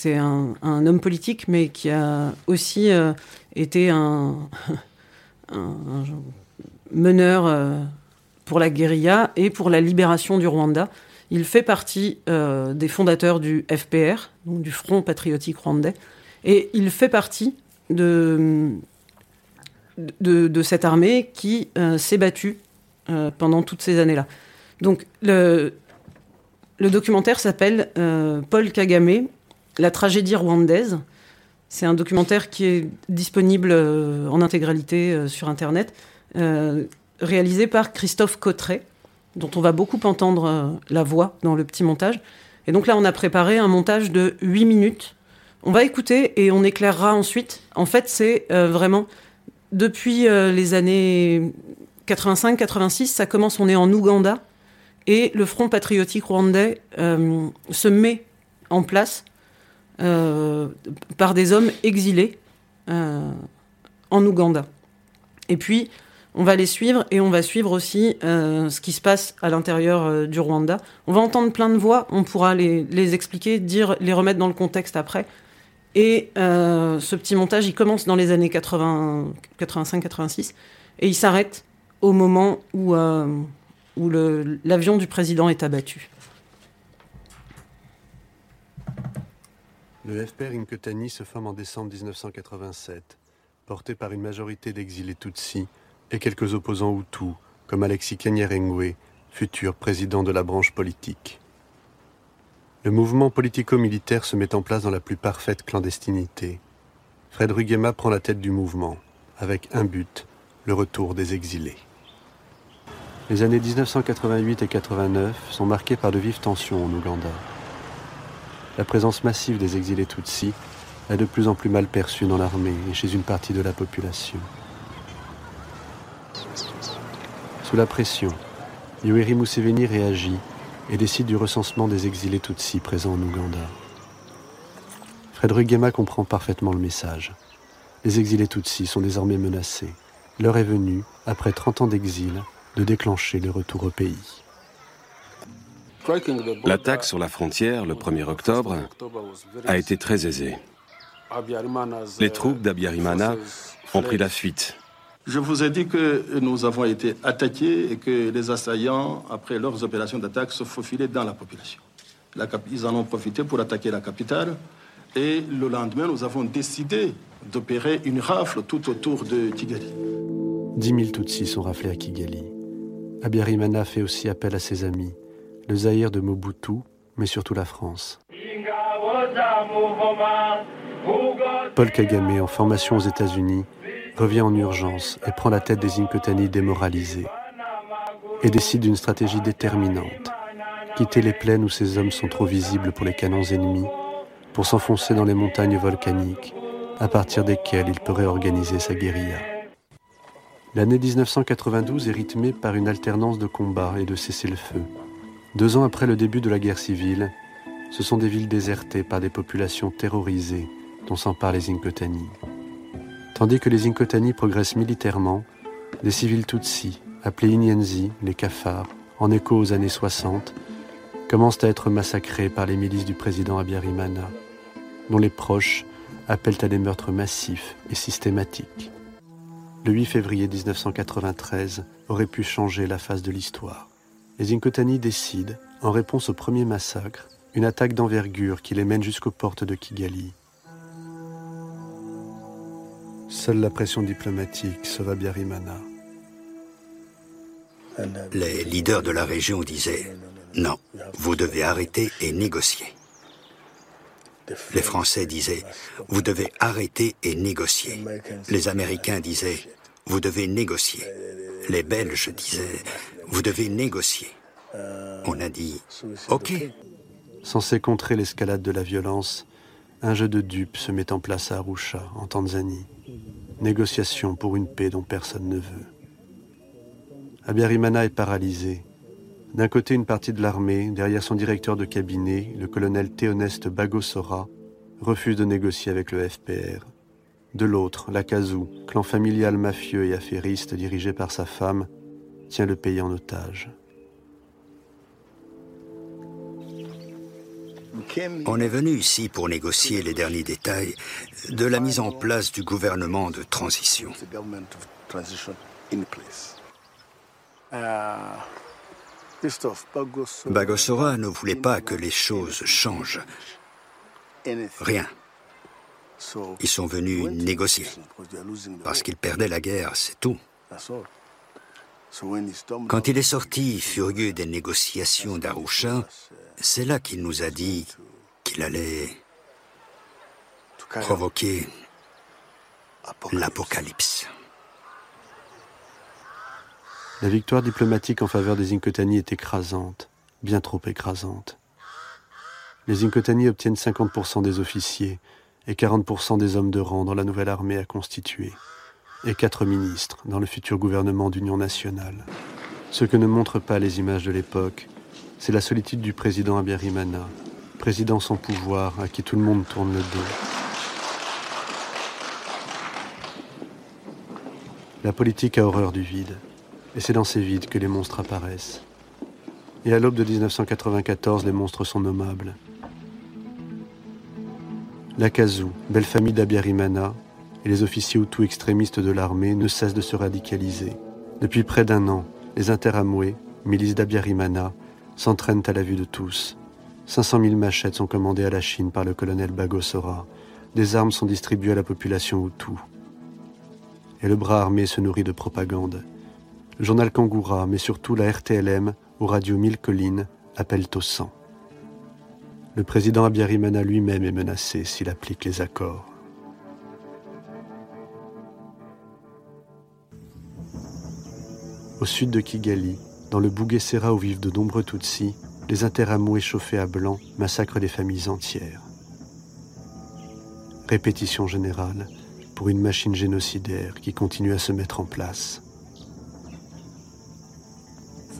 un, un homme politique, mais qui a aussi euh, été un, meneur euh, pour la guérilla et pour la libération du Rwanda. Il fait partie euh, des fondateurs du FPR, donc du Front patriotique rwandais, et il fait partie de, de, de cette armée qui s'est battue pendant toutes ces années-là. Donc le, le documentaire s'appelle euh, Paul Kagame, la tragédie rwandaise. C'est un documentaire qui est disponible euh, en intégralité euh, sur Internet, réalisé par Christophe Cotteret, dont on va beaucoup entendre la voix dans le petit montage. Et donc là, on a préparé un montage de 8 minutes. On va écouter et on éclairera ensuite. En fait, c'est vraiment depuis les années 85-86, ça commence, on est en Ouganda, et le Front patriotique rwandais euh, se met en place euh, par des hommes exilés euh, en Ouganda. Et puis, on va les suivre et on va suivre aussi ce qui se passe à l'intérieur du Rwanda. On va entendre plein de voix, on pourra les, les expliquer, dire, les remettre dans le contexte après. Et ce petit montage, il commence dans les années 80 85-86 et il s'arrête au moment où, où l'avion du président est abattu. Le FPR Inkotani se forme en décembre 1987, porté par une majorité d'exilés Tutsis et quelques opposants Hutus, comme Alexis Kanyerengwe, futur président de la branche politique. Le mouvement politico-militaire se met en place dans la plus parfaite clandestinité. Fred Rugema prend la tête du mouvement, avec un but, le retour des exilés. Les années 1988 et 89 sont marquées par de vives tensions en Ouganda la présence massive des exilés Tutsis est de plus en plus mal perçue dans l'armée et chez une partie de la population. Sous la pression, Yoweri Museveni réagit et décide du recensement des exilés Tutsis présents en Ouganda. Fred Rugema comprend parfaitement le message. Les exilés Tutsis sont désormais menacés. L'heure est venue, après 30 ans d'exil, de déclencher le retour au pays. L'attaque sur la frontière le 1er octobre a été très aisée. Les troupes d'Abiyarimana ont pris la fuite. Je vous ai dit que nous avons été attaqués et que les assaillants, après leurs opérations d'attaque, se faufilaient dans la population. Ils en ont profité pour attaquer la capitale. Et le lendemain, nous avons décidé d'opérer une rafle tout autour de Kigali. 10 000 Tutsis sont raflés à Kigali. Abiyarimana fait aussi appel à ses amis, le Zaïre de Mobutu, mais surtout la France. Paul Kagame, en formation aux États-Unis, revient en urgence et prend la tête des Inkotani démoralisés et décide d'une stratégie déterminante. Quitter les plaines où ces hommes sont trop visibles pour les canons ennemis pour s'enfoncer dans les montagnes volcaniques à partir desquelles il pourrait organiser sa guérilla. L'année 1992 est rythmée par une alternance de combats et de cessez-le-feu. Deux ans après le début de la guerre civile, ce sont des villes désertées par des populations terrorisées dont s'emparent les Inkotani. Tandis que les Inkotani progressent militairement, des civils Tutsis, appelés Inyenzi, les cafards, en écho aux années 60, commencent à être massacrés par les milices du président Abiyarimana, dont les proches appellent à des meurtres massifs et systématiques. Le 8 février 1993 aurait pu changer la face de l'histoire. Les Inkotani décident, en réponse au premier massacre, une attaque d'envergure qui les mène jusqu'aux portes de Kigali. Seule la pression diplomatique sauva Biarimana. Les leaders de la région disaient non, vous devez arrêter et négocier. Les Français disaient vous devez arrêter et négocier. Les Américains disaient vous devez négocier. Les Belges disaient vous devez négocier. On a dit ok. Censé contrer l'escalade de la violence, un jeu de dupes se met en place à Arusha, en Tanzanie. Négociation pour une paix dont personne ne veut. Abiyarimana est paralysé. D'un côté, une partie de l'armée, derrière son directeur de cabinet, le colonel Théoneste Bagosora, refuse de négocier avec le FPR. De l'autre, la Kazoo, clan familial mafieux et affairiste dirigé par sa femme, tient le pays en otage. On est venu ici pour négocier les derniers détails de la mise en place du gouvernement de transition. Bagosora ne voulait pas que les choses changent. Rien. Ils sont venus négocier. Parce qu'ils perdaient la guerre, c'est tout. Quand il est sorti, furieux des négociations d'Arusha, c'est là qu'il nous a dit qu'il allait provoquer l'apocalypse. La victoire diplomatique en faveur des Inkotani est écrasante, bien trop écrasante. Les Inkotani obtiennent 50% des officiers et 40% des hommes de rang dans la nouvelle armée à constituer, et quatre ministres dans le futur gouvernement d'union nationale. Ce que ne montrent pas les images de l'époque, c'est la solitude du président Abiyarimana, président sans pouvoir à qui tout le monde tourne le dos. La politique a horreur du vide, et c'est dans ces vides que les monstres apparaissent. Et à l'aube de 1994, les monstres sont nommables. L'Akazou, belle famille d'Abiyarimana, et les officiers hutus extrémistes de l'armée ne cessent de se radicaliser. Depuis près d'un an, les Interamoués, milices d'Abiyarimana, s'entraînent à la vue de tous. 500 000 machettes sont commandées à la Chine par le colonel Bagosora. Des armes sont distribuées à la population hutu. Et le bras armé se nourrit de propagande. Journal Kangoura, mais surtout la RTLM, aux radios Mille Collines, appellent au sang. Le président Abiyarimana lui-même est menacé s'il applique les accords. Au sud de Kigali, dans le Bouguessera où vivent de nombreux Tutsis, les interamous échauffés à blanc massacrent des familles entières. Répétition générale pour une machine génocidaire qui continue à se mettre en place.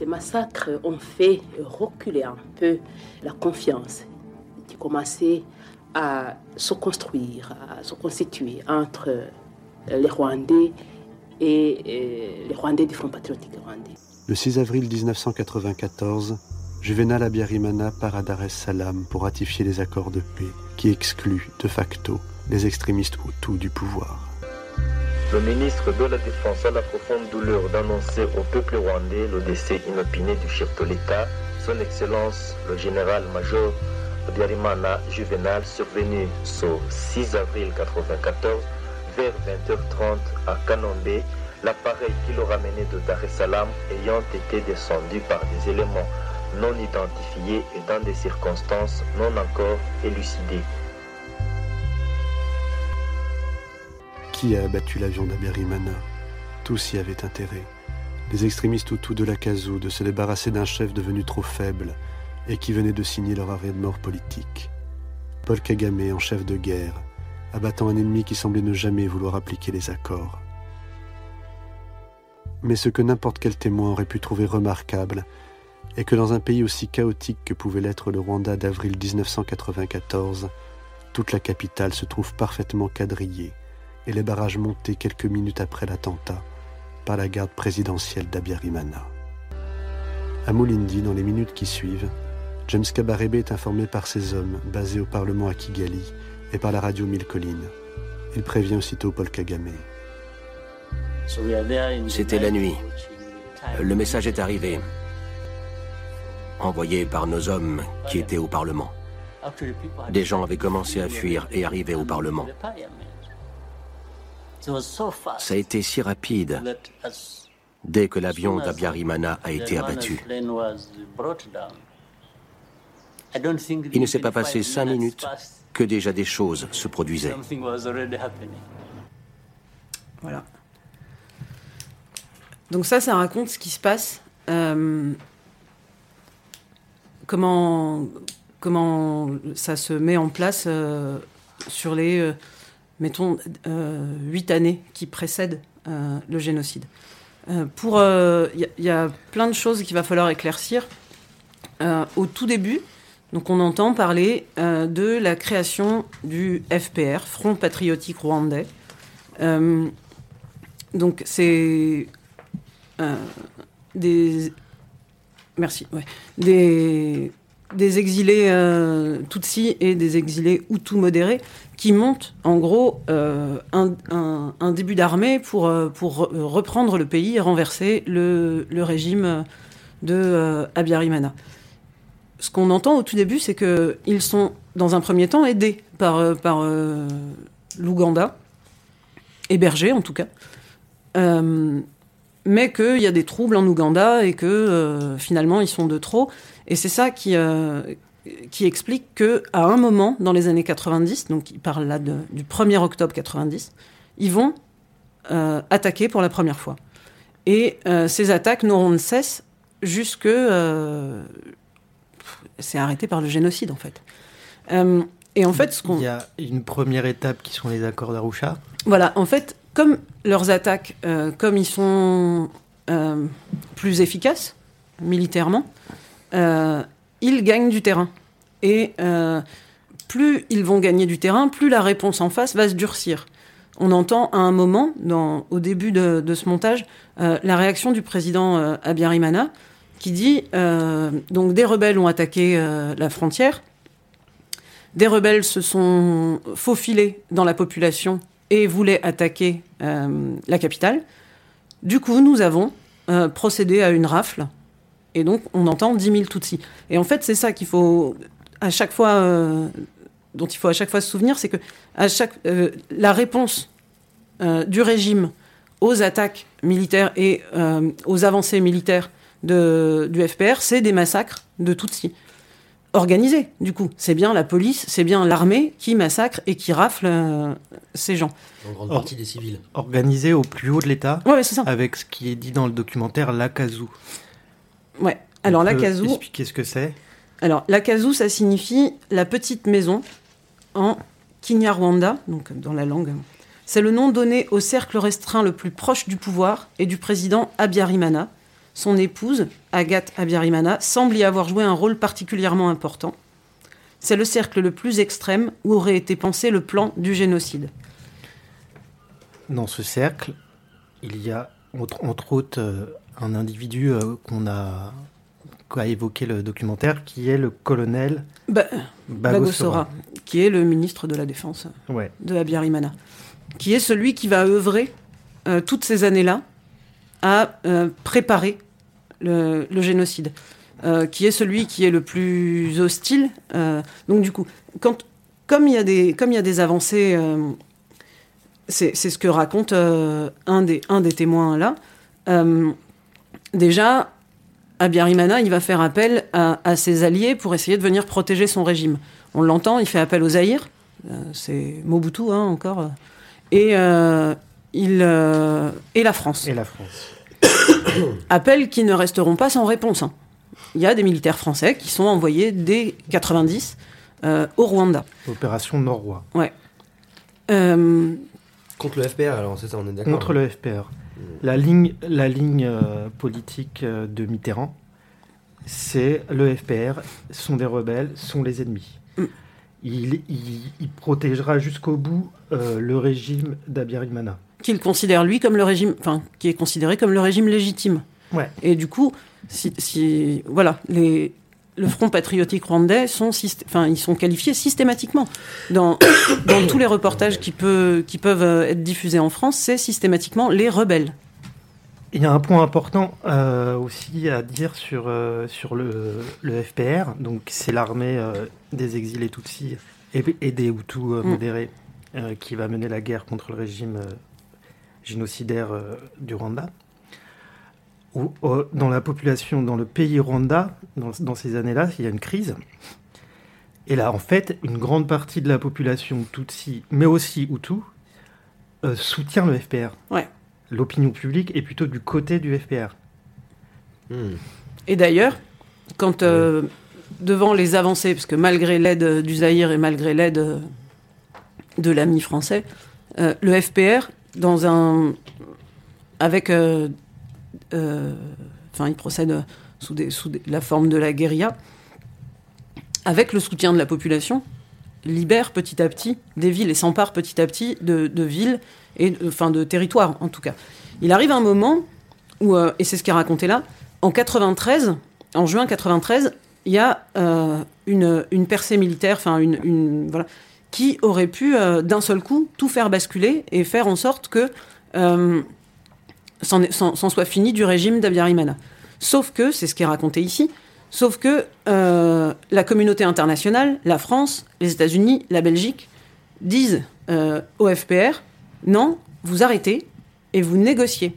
Ces massacres ont fait reculer un peu la confiance qui commençait à se construire, à se constituer entre les Rwandais et les Rwandais du Front patriotique rwandais. Le 6 avril 1994, Juvenal Abiyarimana part à Dar es Salaam pour ratifier les accords de paix qui excluent de facto les extrémistes hutus du pouvoir. Le ministre de la Défense a la profonde douleur d'annoncer au peuple rwandais le décès inopiné du chef de l'État, son Excellence le général-major Abiyarimana Juvenal, survenu ce 6 avril 1994 vers 20h30 à Kanombe, l'appareil qui le ramenait de Dar es Salaam ayant été descendu par des éléments non identifiés et dans des circonstances non encore élucidées. Qui a abattu l'avion d'Abiyarimana Tous y avaient intérêt. Les extrémistes Hutus de l'Akazou de se débarrasser d'un chef devenu trop faible et qui venait de signer leur arrêt de mort politique. Paul Kagame en chef de guerre, abattant un ennemi qui semblait ne jamais vouloir appliquer les accords. Mais ce que n'importe quel témoin aurait pu trouver remarquable est que dans un pays aussi chaotique que pouvait l'être le Rwanda d'avril 1994, toute la capitale se trouve parfaitement quadrillée et les barrages montés quelques minutes après l'attentat par la garde présidentielle d'Abiyarimana. À Moulindi, dans les minutes qui suivent, James Kabarebe est informé par ses hommes basés au Parlement à Kigali et par la radio Mille Collines. Il prévient aussitôt Paul Kagame. C'était la nuit. Le message est arrivé, envoyé par nos hommes qui étaient au Parlement. Des gens avaient commencé à fuir et arriver au Parlement. Ça a été si rapide dès que l'avion d'Abiyarimana a été abattu. Il ne s'est pas passé cinq minutes que déjà des choses se produisaient. Voilà. Donc ça, ça raconte ce qui se passe. Euh, comment, comment ça se met en place euh, sur les, euh, mettons, euh, huit années qui précèdent euh, le génocide. Euh, il y, y, a plein de choses qu'il va falloir éclaircir. Euh, au tout début, donc on entend parler euh, de la création du FPR, Front Patriotique Rwandais. Euh, donc c'est euh, des merci ouais, des des exilés euh, Tutsis et des exilés Hutus modérés qui montent en gros euh, un, début d'armée pour, euh, pour reprendre le pays et renverser le, le régime de euh, Abiyarimana. Ce qu'on entend au tout début, c'est qu'ils sont dans un premier temps aidés par, euh, par l'Ouganda, hébergés en tout cas, mais qu'il y a des troubles en Ouganda et que finalement ils sont de trop. Et c'est ça qui, euh, qui explique qu'à un moment, dans les années 90, donc il parle là de, du 1er octobre 90, ils vont euh, attaquer pour la première fois. Et euh, ces attaques n'auront de cesse jusque... C'est arrêté par le génocide, en fait. Et en fait, ce qu'on... Il y a une première étape qui sont les accords d'Arusha. Voilà, en fait, comme leurs attaques, comme ils sont plus efficaces militairement, ils gagnent du terrain. Et euh, plus ils vont gagner du terrain, plus la réponse en face va se durcir. On entend à un moment, au début de, ce montage, euh, la réaction du président euh, Abiyarimana, qui dit euh, donc des rebelles ont attaqué euh, la frontière, des rebelles se sont faufilés dans la population et voulaient attaquer euh, la capitale. Du coup, nous avons euh, procédé à une rafle et donc on entend 10 000 Tutsis. Et en fait, c'est ça qu'il faut à chaque fois, euh, dont il faut à chaque fois se souvenir, c'est que à chaque euh, la réponse euh, du régime aux attaques militaires et euh, aux avancées militaires de, du FPR, c'est des massacres de Tutsis organisés. Du coup, c'est bien la police, c'est bien l'armée qui massacre et qui rafle euh, ces gens. En grande Or- partie des civils. Organisé au plus haut de l'État, Ouais, ouais, c'est ça. avec ce qui est dit dans le documentaire l'Akazu. Ouais. Alors peut l'Akazu, Expliquer ce que c'est? Alors, l'Akazu, ça signifie la petite maison en Kinyarwanda, donc dans la langue. C'est le nom donné au cercle restreint le plus proche du pouvoir et du président Abiyarimana. Son épouse, Agathe Abiyarimana, semble y avoir joué un rôle particulièrement important. C'est le cercle le plus extrême où aurait été pensé le plan du génocide. Dans ce cercle, il y a entre, entre autres euh, un individu euh, qu'on a évoqué le documentaire, qui est le colonel Ba- Bagosora. Bagosora, qui est le ministre de la Défense Ouais. de Abiyarimana, qui est celui qui va œuvrer euh, toutes ces années-là à euh, préparer le, le génocide, euh, qui est celui qui est le plus hostile. donc du coup, quand, comme il y a des, comme il y a des avancées, c'est ce que raconte euh, un, des, un des témoins là. euh, déjà, Abiyarimana, il va faire appel à, à ses alliés pour essayer de venir protéger son régime. On l'entend, il fait appel aux Zaïre, euh, c'est Mobutu hein, encore, euh, et, il, et la France. Et la France. Appels qui ne resteront pas sans réponse. hein. Il y a des militaires français qui sont envoyés dès 90 euh, au Rwanda. Opération Nord-Roi. Ouais. Euh, Contre le FPR, alors c'est ça, on est d'accord. Contre le FPR. La ligne, la ligne euh, politique euh, de Mitterrand, c'est le FPR, sont des rebelles, sont les ennemis. Mm. Il, il- il protégera jusqu'au bout euh, le régime d'Abiyarimana. qu'il considère lui comme le régime, enfin, qui est considéré comme le régime légitime. Ouais. Et du coup, si, si- voilà, les, le Front patriotique rwandais sont, enfin, ils sont qualifiés systématiquement dans, dans tous les reportages qui, peut, qui peuvent euh, être diffusés en France, c'est systématiquement les rebelles. Il y a un point important euh, aussi à dire sur, euh, sur le, le FPR. Donc, c'est l'armée euh, des exilés Tutsis et, et des Hutus Mm. modérés qui va mener la guerre contre le régime génocidaire du Rwanda. Où, euh, dans la population, dans le pays Rwanda, dans, dans ces années-là, il y a une crise. Et là, en fait, une grande partie de la population Tutsi, mais aussi Hutu, euh, soutient le FPR. Ouais. L'opinion publique est plutôt du côté du FPR. Et d'ailleurs, quand euh, devant les avancées, parce que malgré l'aide du Zaïre et malgré l'aide de l'ami français, euh, le FPR, dans un, avec, enfin, il procède sous, la forme de la guérilla, avec le soutien de la population, libère petit à petit des villes et s'empare petit à petit de, villes et de- enfin de territoires en tout cas. Il arrive un moment où, euh, et c'est ce qui est raconté là, en 93, en juin 93, il y a euh, une, percée militaire, enfin une, qui aurait pu euh, d'un seul coup tout faire basculer et faire en sorte que euh, s'en soit fini du régime d'Abiyarimana. Sauf que, c'est ce qui est raconté ici, sauf que euh, la communauté internationale, la France, les États-Unis, la Belgique, disent euh, au FPR, non, vous arrêtez et vous négociez.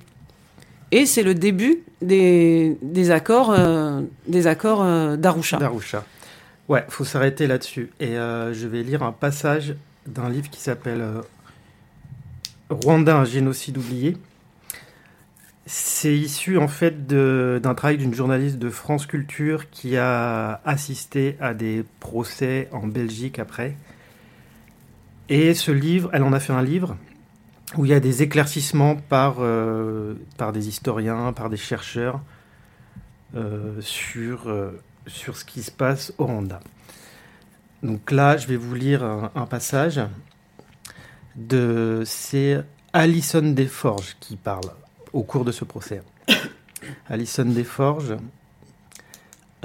Et c'est le début des, accords, des accords euh, d'Arusha. D'Arusha. Ouais, faut s'arrêter là-dessus. Et je vais lire un passage d'un livre qui s'appelle Rwanda, un génocide oublié. C'est issu en fait d'un travail d'une journaliste de France Culture qui a assisté à des procès en Belgique après. Et ce livre, elle en a fait un livre où il y a des éclaircissements par, euh, des historiens, par des chercheurs euh, sur, euh, sur ce qui se passe au Rwanda. Donc là, je vais vous lire un, un passage de c'est Alison Desforges qui parle au cours de ce procès. Alison Desforges,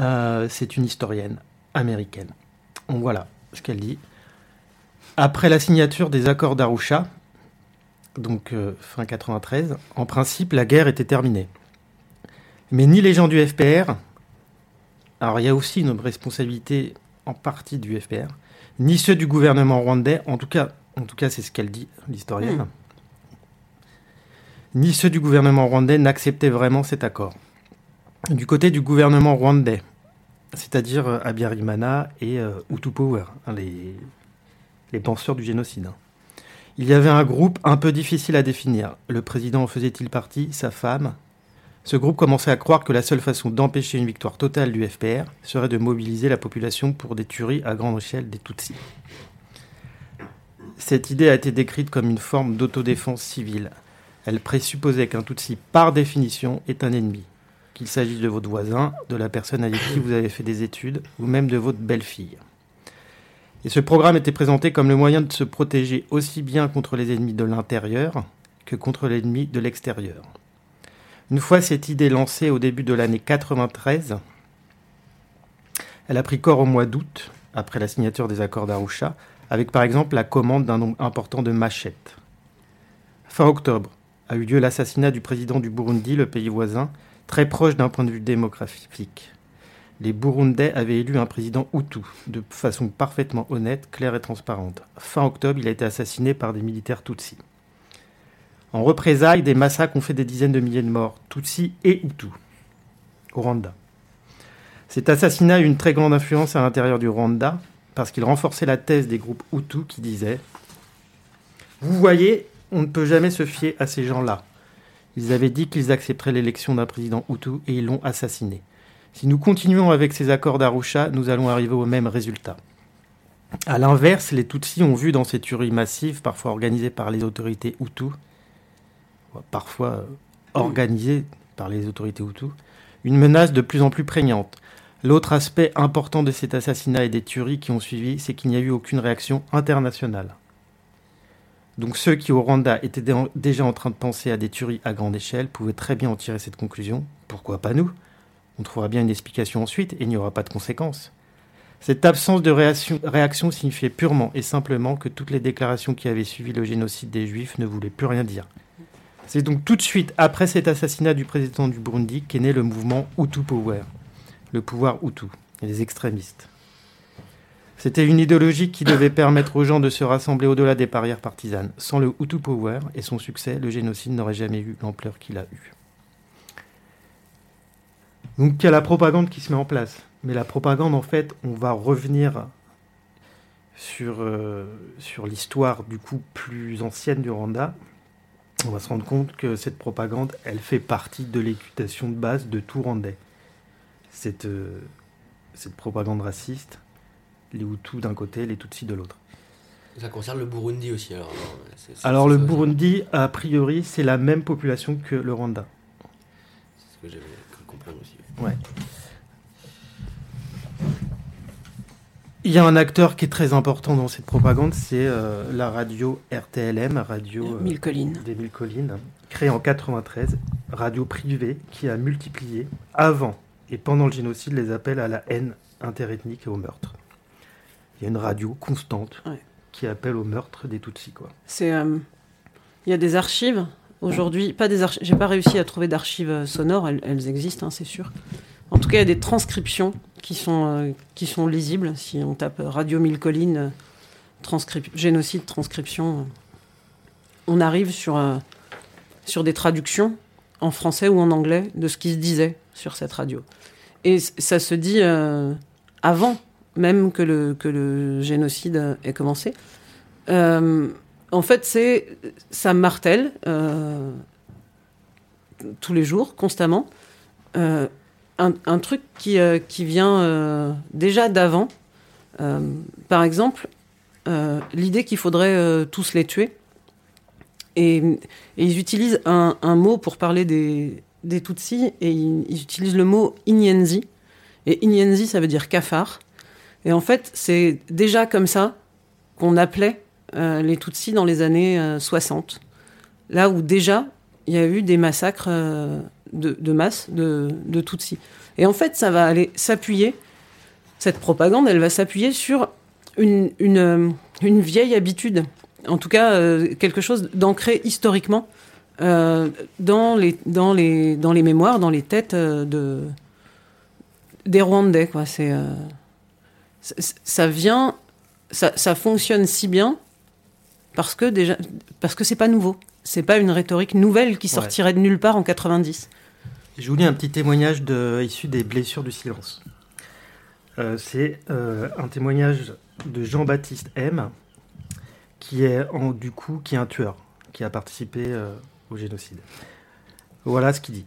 euh, c'est une historienne américaine. Voilà ce qu'elle dit. Après la signature des accords d'Arusha, donc euh, fin 93, en principe, la guerre était terminée. Mais ni les gens du FPR, alors il y a aussi une responsabilité en partie du FPR, ni ceux du gouvernement rwandais, en tout cas, en tout cas c'est ce qu'elle dit, l'historienne, Mm. Ni ceux du gouvernement rwandais n'acceptaient vraiment cet accord. Du côté du gouvernement rwandais, c'est-à-dire euh, Abiyarimana et euh, Power, hein, les, les penseurs du génocide. hein. Il y avait un groupe un peu difficile à définir. Le président en faisait-il partie Sa femme? Ce groupe commençait à croire que la seule façon d'empêcher une victoire totale du FPR serait de mobiliser la population pour des tueries à grande échelle des Tutsis. Cette idée a été décrite comme une forme d'autodéfense civile. Elle présupposait qu'un Tutsi, par définition, est un ennemi. Qu'il s'agisse de votre voisin, de la personne avec qui vous avez fait des études, ou même de votre belle-fille. Et ce programme était présenté comme le moyen de se protéger aussi bien contre les ennemis de l'intérieur que contre l'ennemi de l'extérieur. Une fois cette idée lancée au début de l'année 93, elle a pris corps au mois d'août, après la signature des accords d'Arusha, avec par exemple la commande d'un nombre important de machettes. Fin octobre a eu lieu l'assassinat du président du Burundi, le pays voisin, très proche d'un point de vue démographique. Les Burundais avaient élu un président Hutu, de façon parfaitement honnête, claire et transparente. Fin octobre, il a été assassiné par des militaires Tutsis. En représailles, des massacres ont fait des dizaines de milliers de morts, Tutsis et Hutus, au Rwanda. Cet assassinat a eu une très grande influence à l'intérieur du Rwanda, parce qu'il renforçait la thèse des groupes Hutus qui disaient Vous voyez, on ne peut jamais se fier à ces gens-là. Ils avaient dit qu'ils accepteraient l'élection d'un président Hutu et ils l'ont assassiné. Si nous continuons avec ces accords d'Arusha, nous allons arriver au même résultat. A l'inverse, les Tutsis ont vu dans ces tueries massives, parfois organisées par les autorités Hutus, parfois euh, organisées par les autorités Hutus, une menace de plus en plus prégnante. L'autre aspect important de cet assassinat et des tueries qui ont suivi, c'est qu'il n'y a eu aucune réaction internationale. Donc ceux qui au Rwanda étaient dé- déjà en train de penser à des tueries à grande échelle pouvaient très bien en tirer cette conclusion. Pourquoi pas nous? On trouvera bien une explication ensuite et il n'y aura pas de conséquences. Cette absence de réaction, réaction signifiait purement et simplement que toutes les déclarations qui avaient suivi le génocide des Juifs ne voulaient plus rien dire. C'est donc tout de suite après cet assassinat du président du Burundi qu'est né le mouvement Hutu Power, le pouvoir Hutu, et les extrémistes. C'était une idéologie qui devait permettre aux gens de se rassembler au-delà des barrières partisanes. Sans le Hutu Power et son succès, le génocide n'aurait jamais eu l'ampleur qu'il a eu. Donc il y a la propagande qui se met en place. Mais la propagande, en fait, on va revenir sur, euh, l'histoire du coup plus ancienne du Rwanda. On va se rendre compte que cette propagande, elle fait partie de l'éducation de base de tout Rwandais. Cette, euh, cette propagande raciste, les Hutus d'un côté, les Tutsis de l'autre. Ça concerne le Burundi aussi. Alors, c'est- c'est- Alors c'est le. Burundi, a priori, c'est la même population que le Rwanda. C'est ce que j'avais cru comprendre aussi. Ouais. Il y a un acteur qui est très important dans cette propagande, c'est euh, la radio RTLM, radio euh, Mille Collines. des Mille Collines, créée en 93, radio privée qui a multiplié avant et pendant le génocide les appels à la haine interethnique et au meurtre. Il y a une radio constante Ouais. qui appelle au meurtre des Tutsis. Quoi. C'est, euh, il y a des archives aujourd'hui, pas des archives. J'ai pas réussi à trouver d'archives euh, sonores. Elles, elles existent, hein, c'est sûr. En tout cas, il y a des transcriptions qui sont euh, qui sont lisibles. Si on tape Radio Mille Collines, euh, transcrip- génocide, transcription, on arrive sur sur des traductions en français ou en anglais de ce qui se disait sur cette radio. Et c- ça se dit avant même que le, que le génocide ait commencé. Euh, en fait, c'est ça martèle euh, tous les jours, constamment, euh, un, un truc qui, qui vient déjà d'avant. Par exemple, l'idée qu'il faudrait tous les tuer. Et, et ils utilisent un, un mot pour parler des, des Tutsis, et ils, ils utilisent le mot Inyenzi. Et Inyenzi, ça veut dire cafard. Et en fait, c'est déjà comme ça qu'on appelait euh, les Tutsis dans les années 60. Là où déjà, il y a eu des massacres de, masse de, de Tutsis. Et en fait, ça va aller s'appuyer, cette propagande, elle va s'appuyer sur une, une, une, vieille habitude, en tout cas quelque chose d'ancré historiquement euh, dans, les, dans, les, dans les mémoires, dans les têtes euh, de, des Rwandais. C'est, euh, ça vient, ça, ça, fonctionne si bien parce que déjà, parce que c'est pas nouveau. C'est pas une rhétorique nouvelle qui sortirait de nulle part en 90. Je vous lis un petit témoignage de, issu des blessures du silence. c'est un témoignage de Jean-Baptiste M, qui est en, du coup qui est un tueur, qui a participé au génocide. Voilà ce qu'il dit.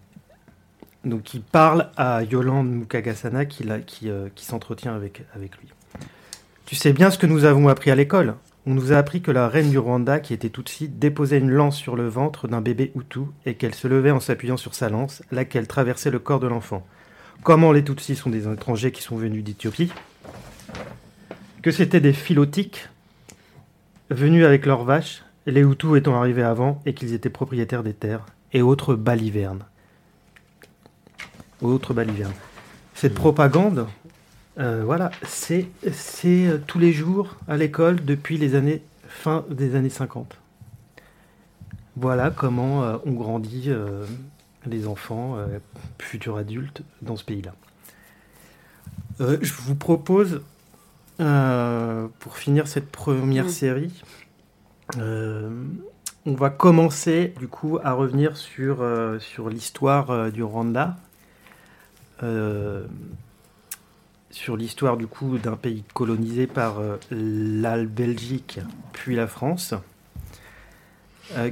Donc il parle à Yolande Mukagasana qui, euh, s'entretient avec, avec lui. Tu sais bien ce que nous avons appris à l'école. On nous a appris que la reine du Rwanda, qui était Tutsi, déposait une lance sur le ventre d'un bébé Hutu et qu'elle se levait en s'appuyant sur sa lance, laquelle traversait le corps de l'enfant. Comment les Tutsis sont des étrangers qui sont venus d'Éthiopie? Que c'était des philotiques venus avec leurs vaches les Hutus étant arrivés avant et qu'ils étaient propriétaires des terres, et autres balivernes. Autres balivernes. Cette propagande, euh, voilà, c'est euh, tous les jours à l'école depuis les années fin des années 50. Voilà comment euh, on grandit les enfants, futurs adultes, dans ce pays-là. je vous propose, pour finir cette première série, euh, on va commencer du coup à revenir sur, euh, sur l'histoire euh, du Rwanda, sur l'histoire du coup d'un pays colonisé par la Belgique puis la France,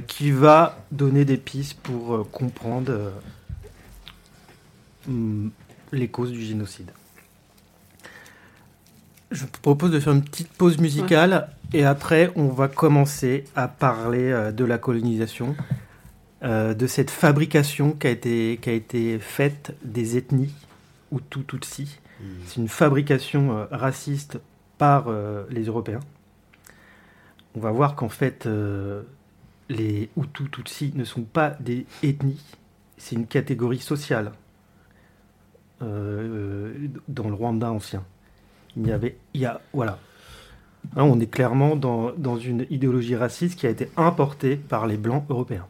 qui va donner des pistes pour comprendre les causes du génocide. Je vous propose de faire une petite pause musicale et après on va commencer à parler euh, de la colonisation, euh, de cette fabrication qui a été, qui a été faite des ethnies Hutu Tutsi. Mmh. C'est une fabrication euh, raciste par les Européens. On va voir qu'en fait les Hutu Tutsi ne sont pas des ethnies, c'est une catégorie sociale dans le Rwanda ancien. Il y avait, il y a, voilà. Hein, on est clairement dans, dans, une idéologie raciste qui a été importée par les blancs européens.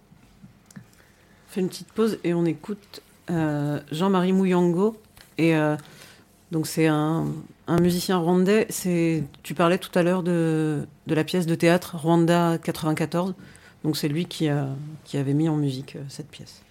On fait une petite pause et on écoute euh, Jean-Marie Mouyango. Et euh, donc c'est un, musicien rwandais. Tu parlais tout à l'heure de, de, la pièce de théâtre Rwanda 94. Donc c'est lui qui, a, qui avait mis en musique euh, cette pièce.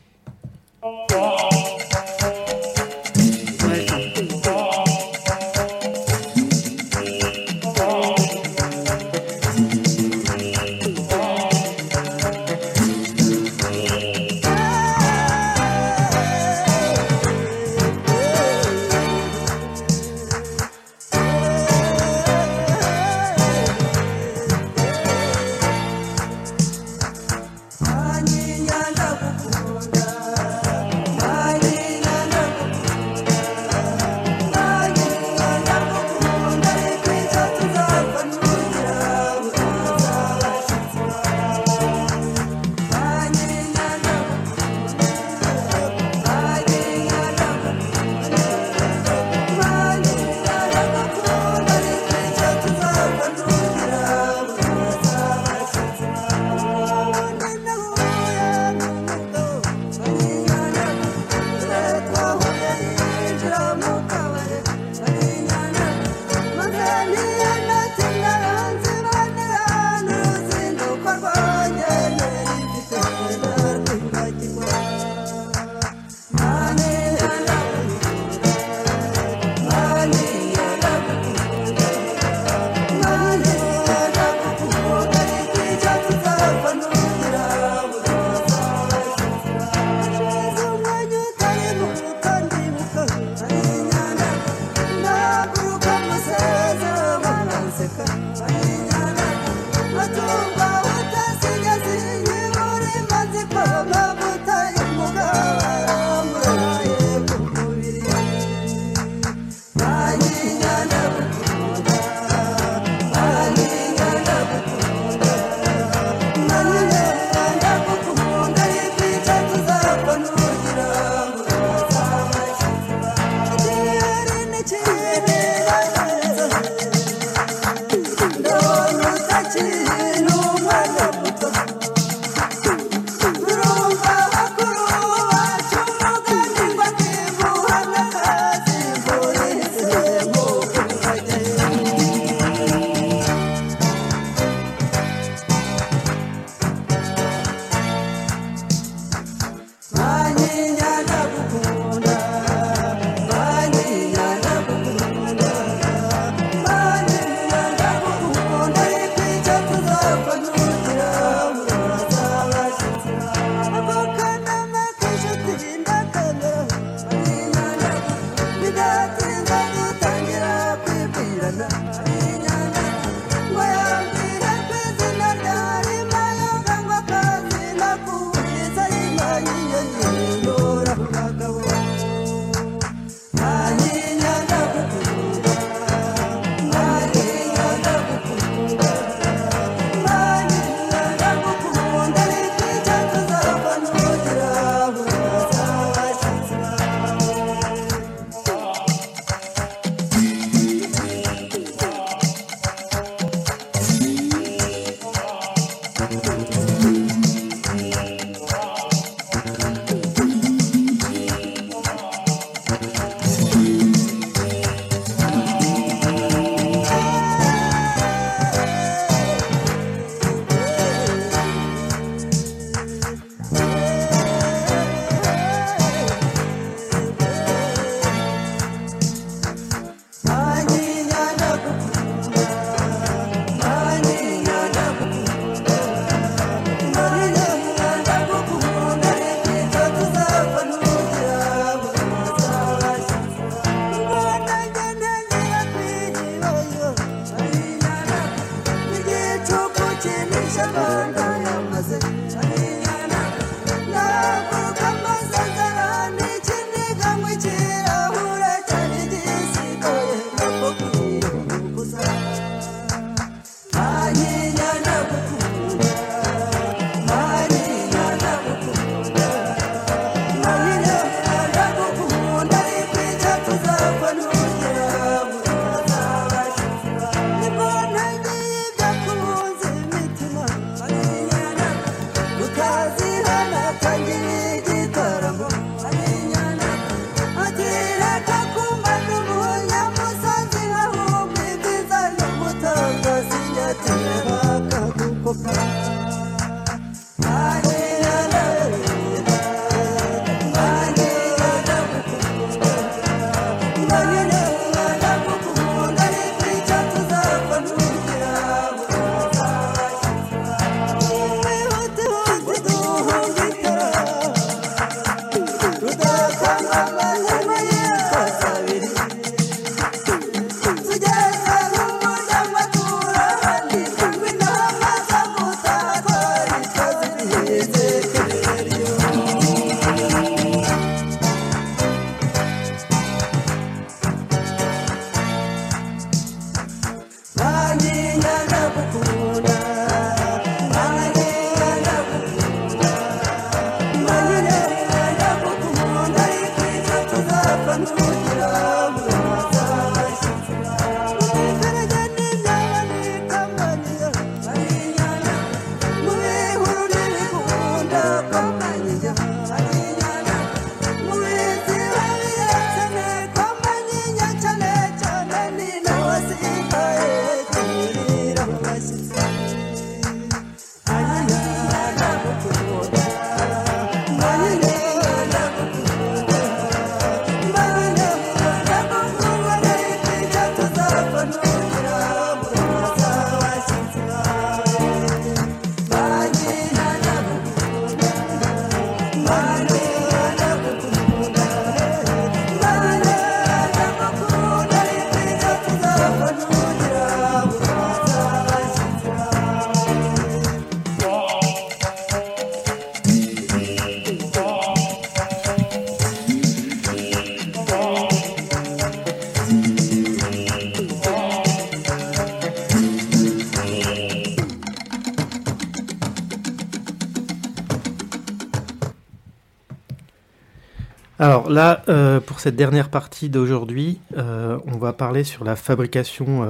Là, euh, pour cette dernière partie d'aujourd'hui, euh, on va parler sur la fabrication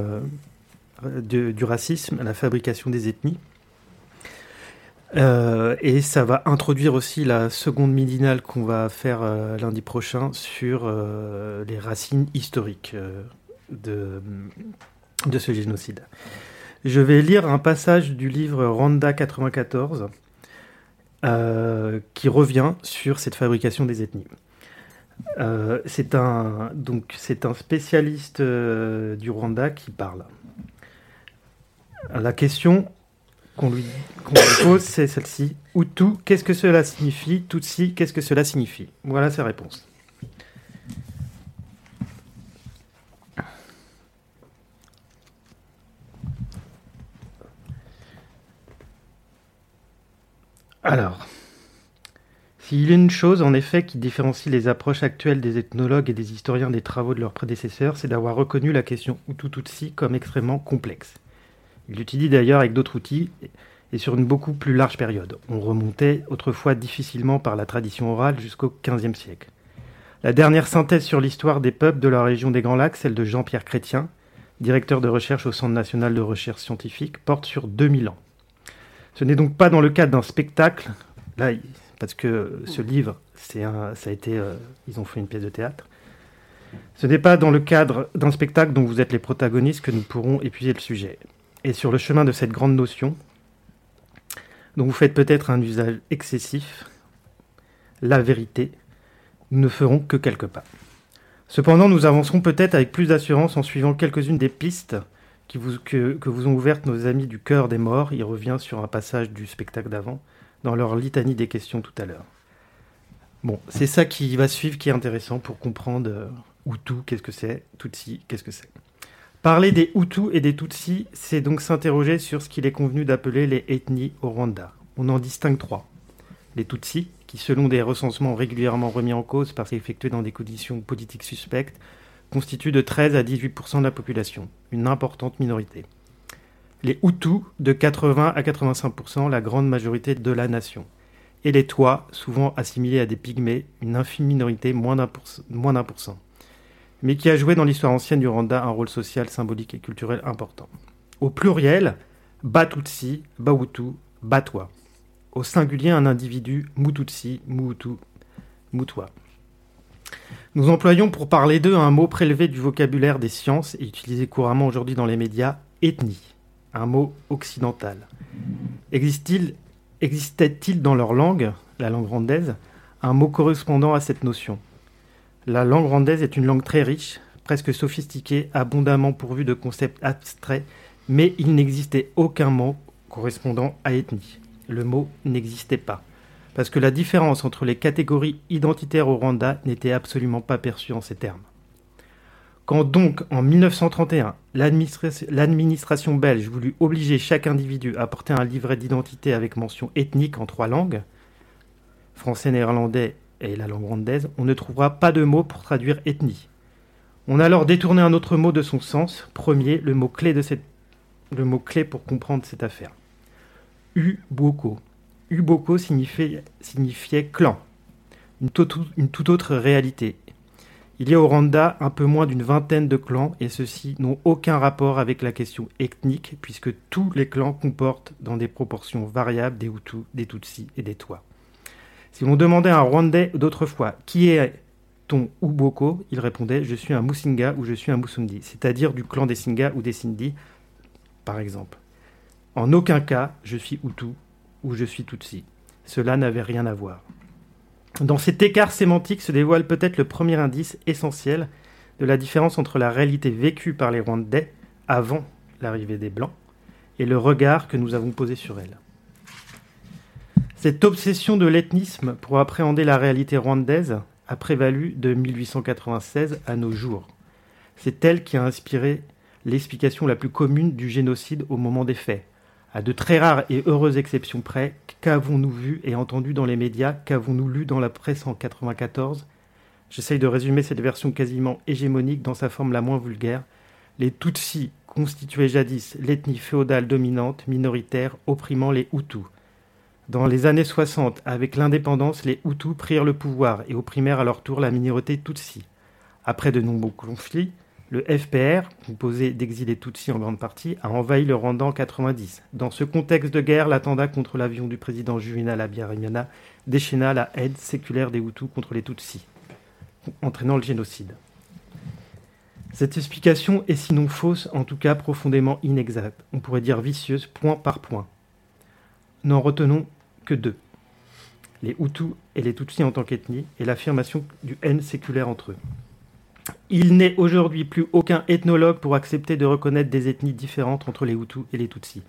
euh, du racisme, la fabrication des ethnies. Et ça va introduire aussi la seconde midinale qu'on va faire lundi prochain sur les racines historiques de, ce génocide. Je vais lire un passage du livre Rwanda 94 euh, qui revient sur cette fabrication des ethnies. Euh, c'est un donc c'est spécialiste euh, du Rwanda qui parle. La question qu'on lui, qu'on lui pose, c'est celle-ci. Hutu, qu'est-ce que cela signifie? Tutsi, qu'est-ce que cela signifie? Voilà sa réponse. Alors, s'il y a une chose en effet qui différencie les approches actuelles des ethnologues et des historiens des travaux de leurs prédécesseurs, c'est d'avoir reconnu la question Hutu-Tutsi comme extrêmement complexe. Ils l'utilisent d'ailleurs avec d'autres outils et sur une beaucoup plus large période. On remontait autrefois difficilement par la tradition orale jusqu'au XVe siècle. La dernière synthèse sur l'histoire des peuples de la région des Grands Lacs, celle de Jean-Pierre Chrétien, directeur de recherche au Centre national de recherche scientifique, porte sur 2000 ans. Ce n'est donc pas dans le cadre d'un spectacle, là, il- parce que ce livre, c'est un, ça a été, euh, ils ont fait une pièce de théâtre. Ce n'est pas dans le cadre d'un spectacle dont vous êtes les protagonistes que nous pourrons épuiser le sujet. Et sur le chemin de cette grande notion, dont vous faites peut-être un usage excessif, la vérité, nous ne ferons que quelques pas. Cependant, nous avancerons peut-être avec plus d'assurance en suivant quelques-unes des pistes qui vous, que, que vous ont ouvertes nos amis du cœur des morts. Il revient sur un passage du spectacle d'avant, dans leur litanie des questions tout à l'heure. Bon, c'est ça qui va suivre qui est intéressant pour comprendre euh, Hutu, qu'est-ce que c'est, Tutsi, qu'est-ce que c'est. Parler des Hutus et des Tutsis, c'est donc s'interroger sur ce qu'il est convenu d'appeler les ethnies au Rwanda. On en distingue trois. Les Tutsis, qui selon des recensements régulièrement remis en cause parce qu'effectués dans des conditions politiques suspectes, constituent de 13 à 18% de la population, une importante minorité. Les Hutus, de 80 à 85%, la grande majorité de la nation. Et les Tois, souvent assimilés à des pygmées, une infime minorité, moins d'un pour- cent mais qui a joué dans l'histoire ancienne du Rwanda un rôle social, symbolique et culturel important. Au pluriel, Batutsi, Bahutu, Batwa. Au singulier, un individu, Mututsi, Muhutu, Mutwa. Nous employons pour parler d'eux un mot prélevé du vocabulaire des sciences et utilisé couramment aujourd'hui dans les médias, ethnie, un mot occidental. Existe-t-il- Existait-il dans leur langue, la langue rwandaise, un mot correspondant à cette notion? La langue rwandaise est une langue très riche, presque sophistiquée, abondamment pourvue de concepts abstraits, mais il n'existait aucun mot correspondant à ethnie. Le mot n'existait pas. parce que la différence entre les catégories identitaires au Rwanda n'était absolument pas perçue en ces termes. Quand donc, en 1931, l'administration belge voulut obliger chaque individu à porter un livret d'identité avec mention ethnique en trois langues, français, néerlandais et la langue rwandaise, on ne trouvera pas de mot pour traduire ethnie. On a alors détourné un autre mot de son sens, premier, le mot clé, de cette... le mot clé pour comprendre cette affaire. Uboko. Uboko signifiait, signifiait clan, une toute autre réalité, il y a au Rwanda un peu moins d'une vingtaine de clans et ceux-ci n'ont aucun rapport avec la question ethnique puisque tous les clans comportent dans des proportions variables des Hutus, des Tutsis et des Tois. Si l'on demandait à un Rwandais d'autrefois qui est ton Uboko, il répondait je suis un Musinga ou je suis un Musundi, c'est-à-dire du clan des Singa ou des Sindi, par exemple. En aucun cas je suis Hutu ou je suis Tutsi. Cela n'avait rien à voir. Dans cet écart sémantique se dévoile peut-être le premier indice essentiel de la différence entre la réalité vécue par les Rwandais avant l'arrivée des Blancs et le regard que nous avons posé sur elle. Cette obsession de l'ethnisme pour appréhender la réalité rwandaise a prévalu de 1896 à nos jours. C'est elle qui a inspiré l'explication la plus commune du génocide au moment des faits, à de très rares et heureuses exceptions près, qu'avons-nous vu et entendu dans les médias, qu'avons-nous lu dans la presse en 94 J'essaye de résumer cette version quasiment hégémonique dans sa forme la moins vulgaire. Les Tutsis constituaient jadis l'ethnie féodale dominante, minoritaire, opprimant les Hutus. Dans les années 60, avec l'indépendance, les Hutus prirent le pouvoir et opprimèrent à leur tour la minorité Tutsi. Après de nombreux conflits, le FPR, composé d'exilés Tutsis en grande partie, a envahi le Rwanda en 90. Dans ce contexte de guerre, l'attentat contre l'avion du président Juvenal Habyarimana déchaîna la haine séculaire des Hutus contre les Tutsis, entraînant le génocide. Cette explication est sinon fausse, en tout cas profondément inexacte, on pourrait dire vicieuse, point par point. N'en retenons que deux. Les Hutus et les Tutsis en tant qu'ethnie, et l'affirmation du haine séculaire entre eux. Il n'est aujourd'hui plus aucun ethnologue pour accepter de reconnaître des ethnies différentes entre les Hutus et les Tutsis.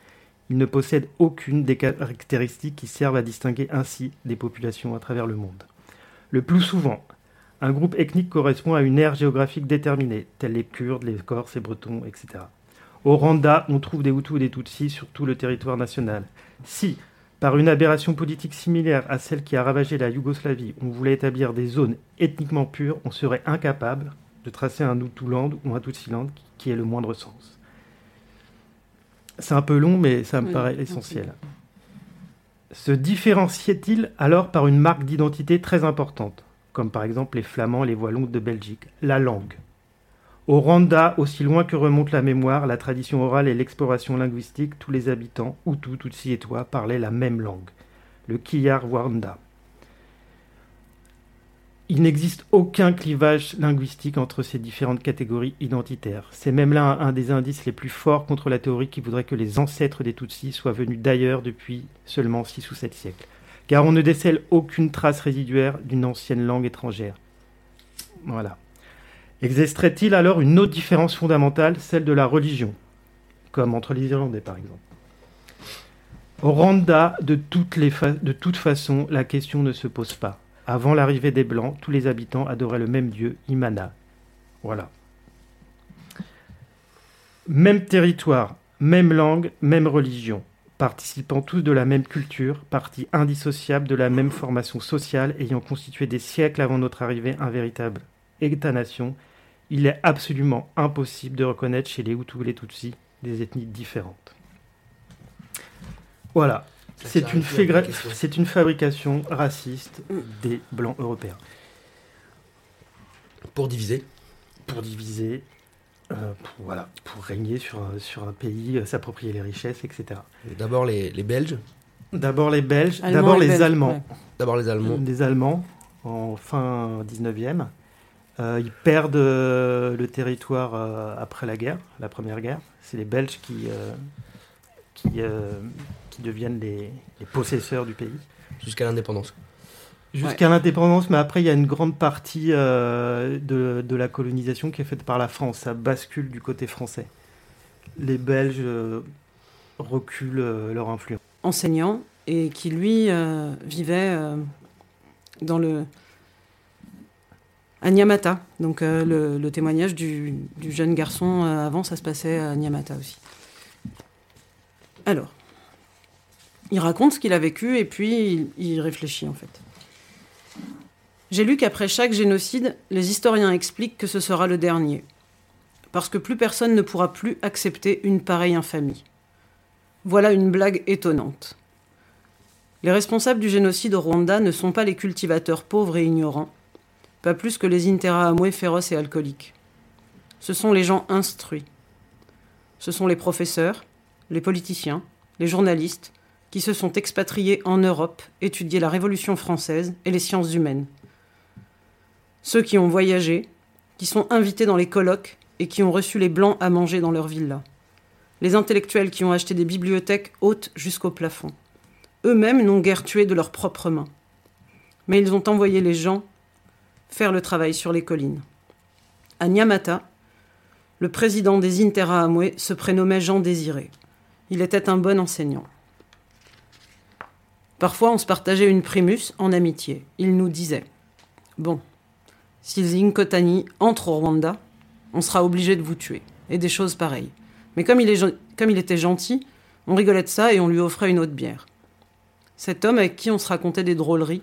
Il ne possède aucune des caractéristiques qui servent à distinguer ainsi des populations à travers le monde. Le plus souvent, un groupe ethnique correspond à une aire géographique déterminée, tels les Kurdes, les Corses, les Bretons, etc. Au Rwanda, on trouve des Hutus et des Tutsis sur tout le territoire national. Si, par une aberration politique similaire à celle qui a ravagé la Yougoslavie, on voulait établir des zones ethniquement pures, on serait incapable, de tracer un Hutuland ou un Tutsiland qui ait le moindre sens. C'est un peu long, mais ça me paraît essentiel. Se différenciait-il alors par une marque d'identité très importante, comme par exemple les Flamands, les Wallons de Belgique, la langue? Au Rwanda, aussi loin que remonte la mémoire, la tradition orale et l'exploration linguistique, tous les habitants, Hutu, Tutsi et toi, parlaient la même langue, le Kiyar Rwanda. Il n'existe aucun clivage linguistique entre ces différentes catégories identitaires. C'est même là un, des indices les plus forts contre la théorie qui voudrait que les ancêtres des Tutsis soient venus d'ailleurs depuis seulement 6 ou 7 siècles. Car on ne décèle aucune trace résiduaire d'une ancienne langue étrangère. Voilà. Existerait-il alors une autre différence fondamentale, celle de la religion, comme entre les Irlandais par exemple Au Rwanda, de, toutes de toute façon, la question ne se pose pas. Avant l'arrivée des Blancs, tous les habitants adoraient le même dieu, Imana. Voilà. Même territoire, même langue, même religion, participant tous de la même culture, partie indissociable de la même formation sociale ayant constitué des siècles avant notre arrivée un véritable État-nation, il est absolument impossible de reconnaître chez les Hutus et les Tutsis des ethnies différentes. Voilà, c'est une, fabrication raciste des blancs européens. Pour diviser Pour diviser, euh, pour, voilà, pour régner sur un, sur un pays, euh, s'approprier les richesses, etc. D'abord les, les, Belges D'abord les Belges, d'abord les, Allemands. D'abord les Allemands. Les Allemands, en fin 19e. Euh, ils perdent le territoire après la guerre, la première guerre. C'est les Belges qui, qui, qui deviennent les, possesseurs du pays. Jusqu'à l'indépendance. Jusqu'à l'indépendance, mais après, il y a une grande partie euh, de, de, la colonisation qui est faite par la France. Ça bascule du côté français. Les Belges euh, reculent euh, leur influence. Enseignant, et qui lui euh, vivait euh, dans le à Nyamata. Donc euh, le, le témoignage du, du jeune garçon euh, avant, ça se passait à Nyamata aussi. Alors, il raconte ce qu'il a vécu et puis il, réfléchit en fait. J'ai lu qu'après chaque génocide, les historiens expliquent que ce sera le dernier, parce que plus personne ne pourra plus accepter une pareille infamie. Voilà une blague étonnante. Les responsables du génocide au Rwanda ne sont pas les cultivateurs pauvres et ignorants, pas plus que les Interahamwe féroces et alcooliques. Ce sont les gens instruits. Ce sont les professeurs, les politiciens, les journalistes, qui se sont expatriés en Europe étudier la Révolution française et les sciences humaines. Ceux qui ont voyagé, qui sont invités dans les colloques et qui ont reçu les blancs à manger dans leur villa. Les intellectuels qui ont acheté des bibliothèques hautes jusqu'au plafond. Eux-mêmes n'ont guère tué de leurs propres mains. Mais ils ont envoyé les gens faire le travail sur les collines. À Nyamata, le président des Interahamwe se prénommait Jean Désiré. Il était un bon enseignant. Parfois, on se partageait une primus en amitié. Il nous disait Bon, si les Inkotani entrent au Rwanda, on sera obligé de vous tuer. Et des choses pareilles. Mais comme il, est, comme il était gentil, on rigolait de ça et on lui offrait une autre bière. Cet homme avec qui on se racontait des drôleries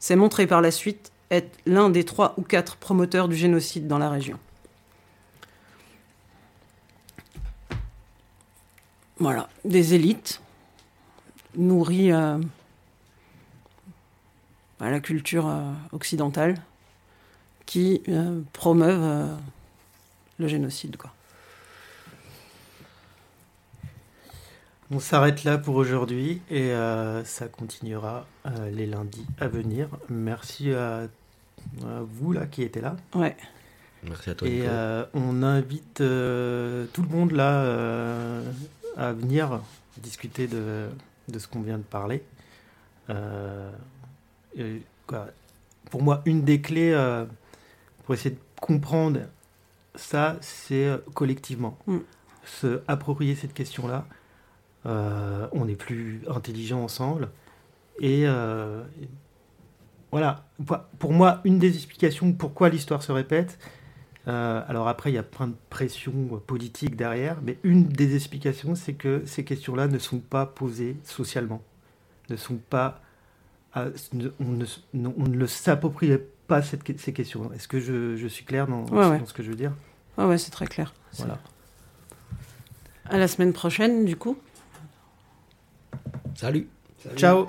s'est montré par la suite être l'un des trois ou quatre promoteurs du génocide dans la région. Voilà, des élites nourries euh, par la culture euh, occidentale qui euh, promeuvent euh, le génocide. Quoi. On s'arrête là pour aujourd'hui et euh, ça continuera euh, les lundis à venir. Merci à, à vous là qui étaient là. Ouais. Merci à toi. Et euh, on invite euh, tout le monde là euh, à venir discuter de, de ce qu'on vient de parler. Pour moi, une des clés euh, pour essayer de comprendre ça, c'est euh, collectivement. Mm. Se approprier cette question-là. Euh, on est plus intelligent ensemble. Et euh, voilà, Pour- moi, une des explications pourquoi l'histoire se répète, euh, alors après, il y a plein de pressions politiques derrière, mais une des explications, c'est que ces questions-là ne sont pas posées socialement, ne sont pas, à- ne- on, ne, non, on ne le s'approprie pas cette, ces questions. Est-ce que je, je suis clair dans, Ouais, ouais. dans ce que je veux dire? Ouais, ouais, c'est très clair. Voilà. À la semaine prochaine, du coup. Salut. Ciao.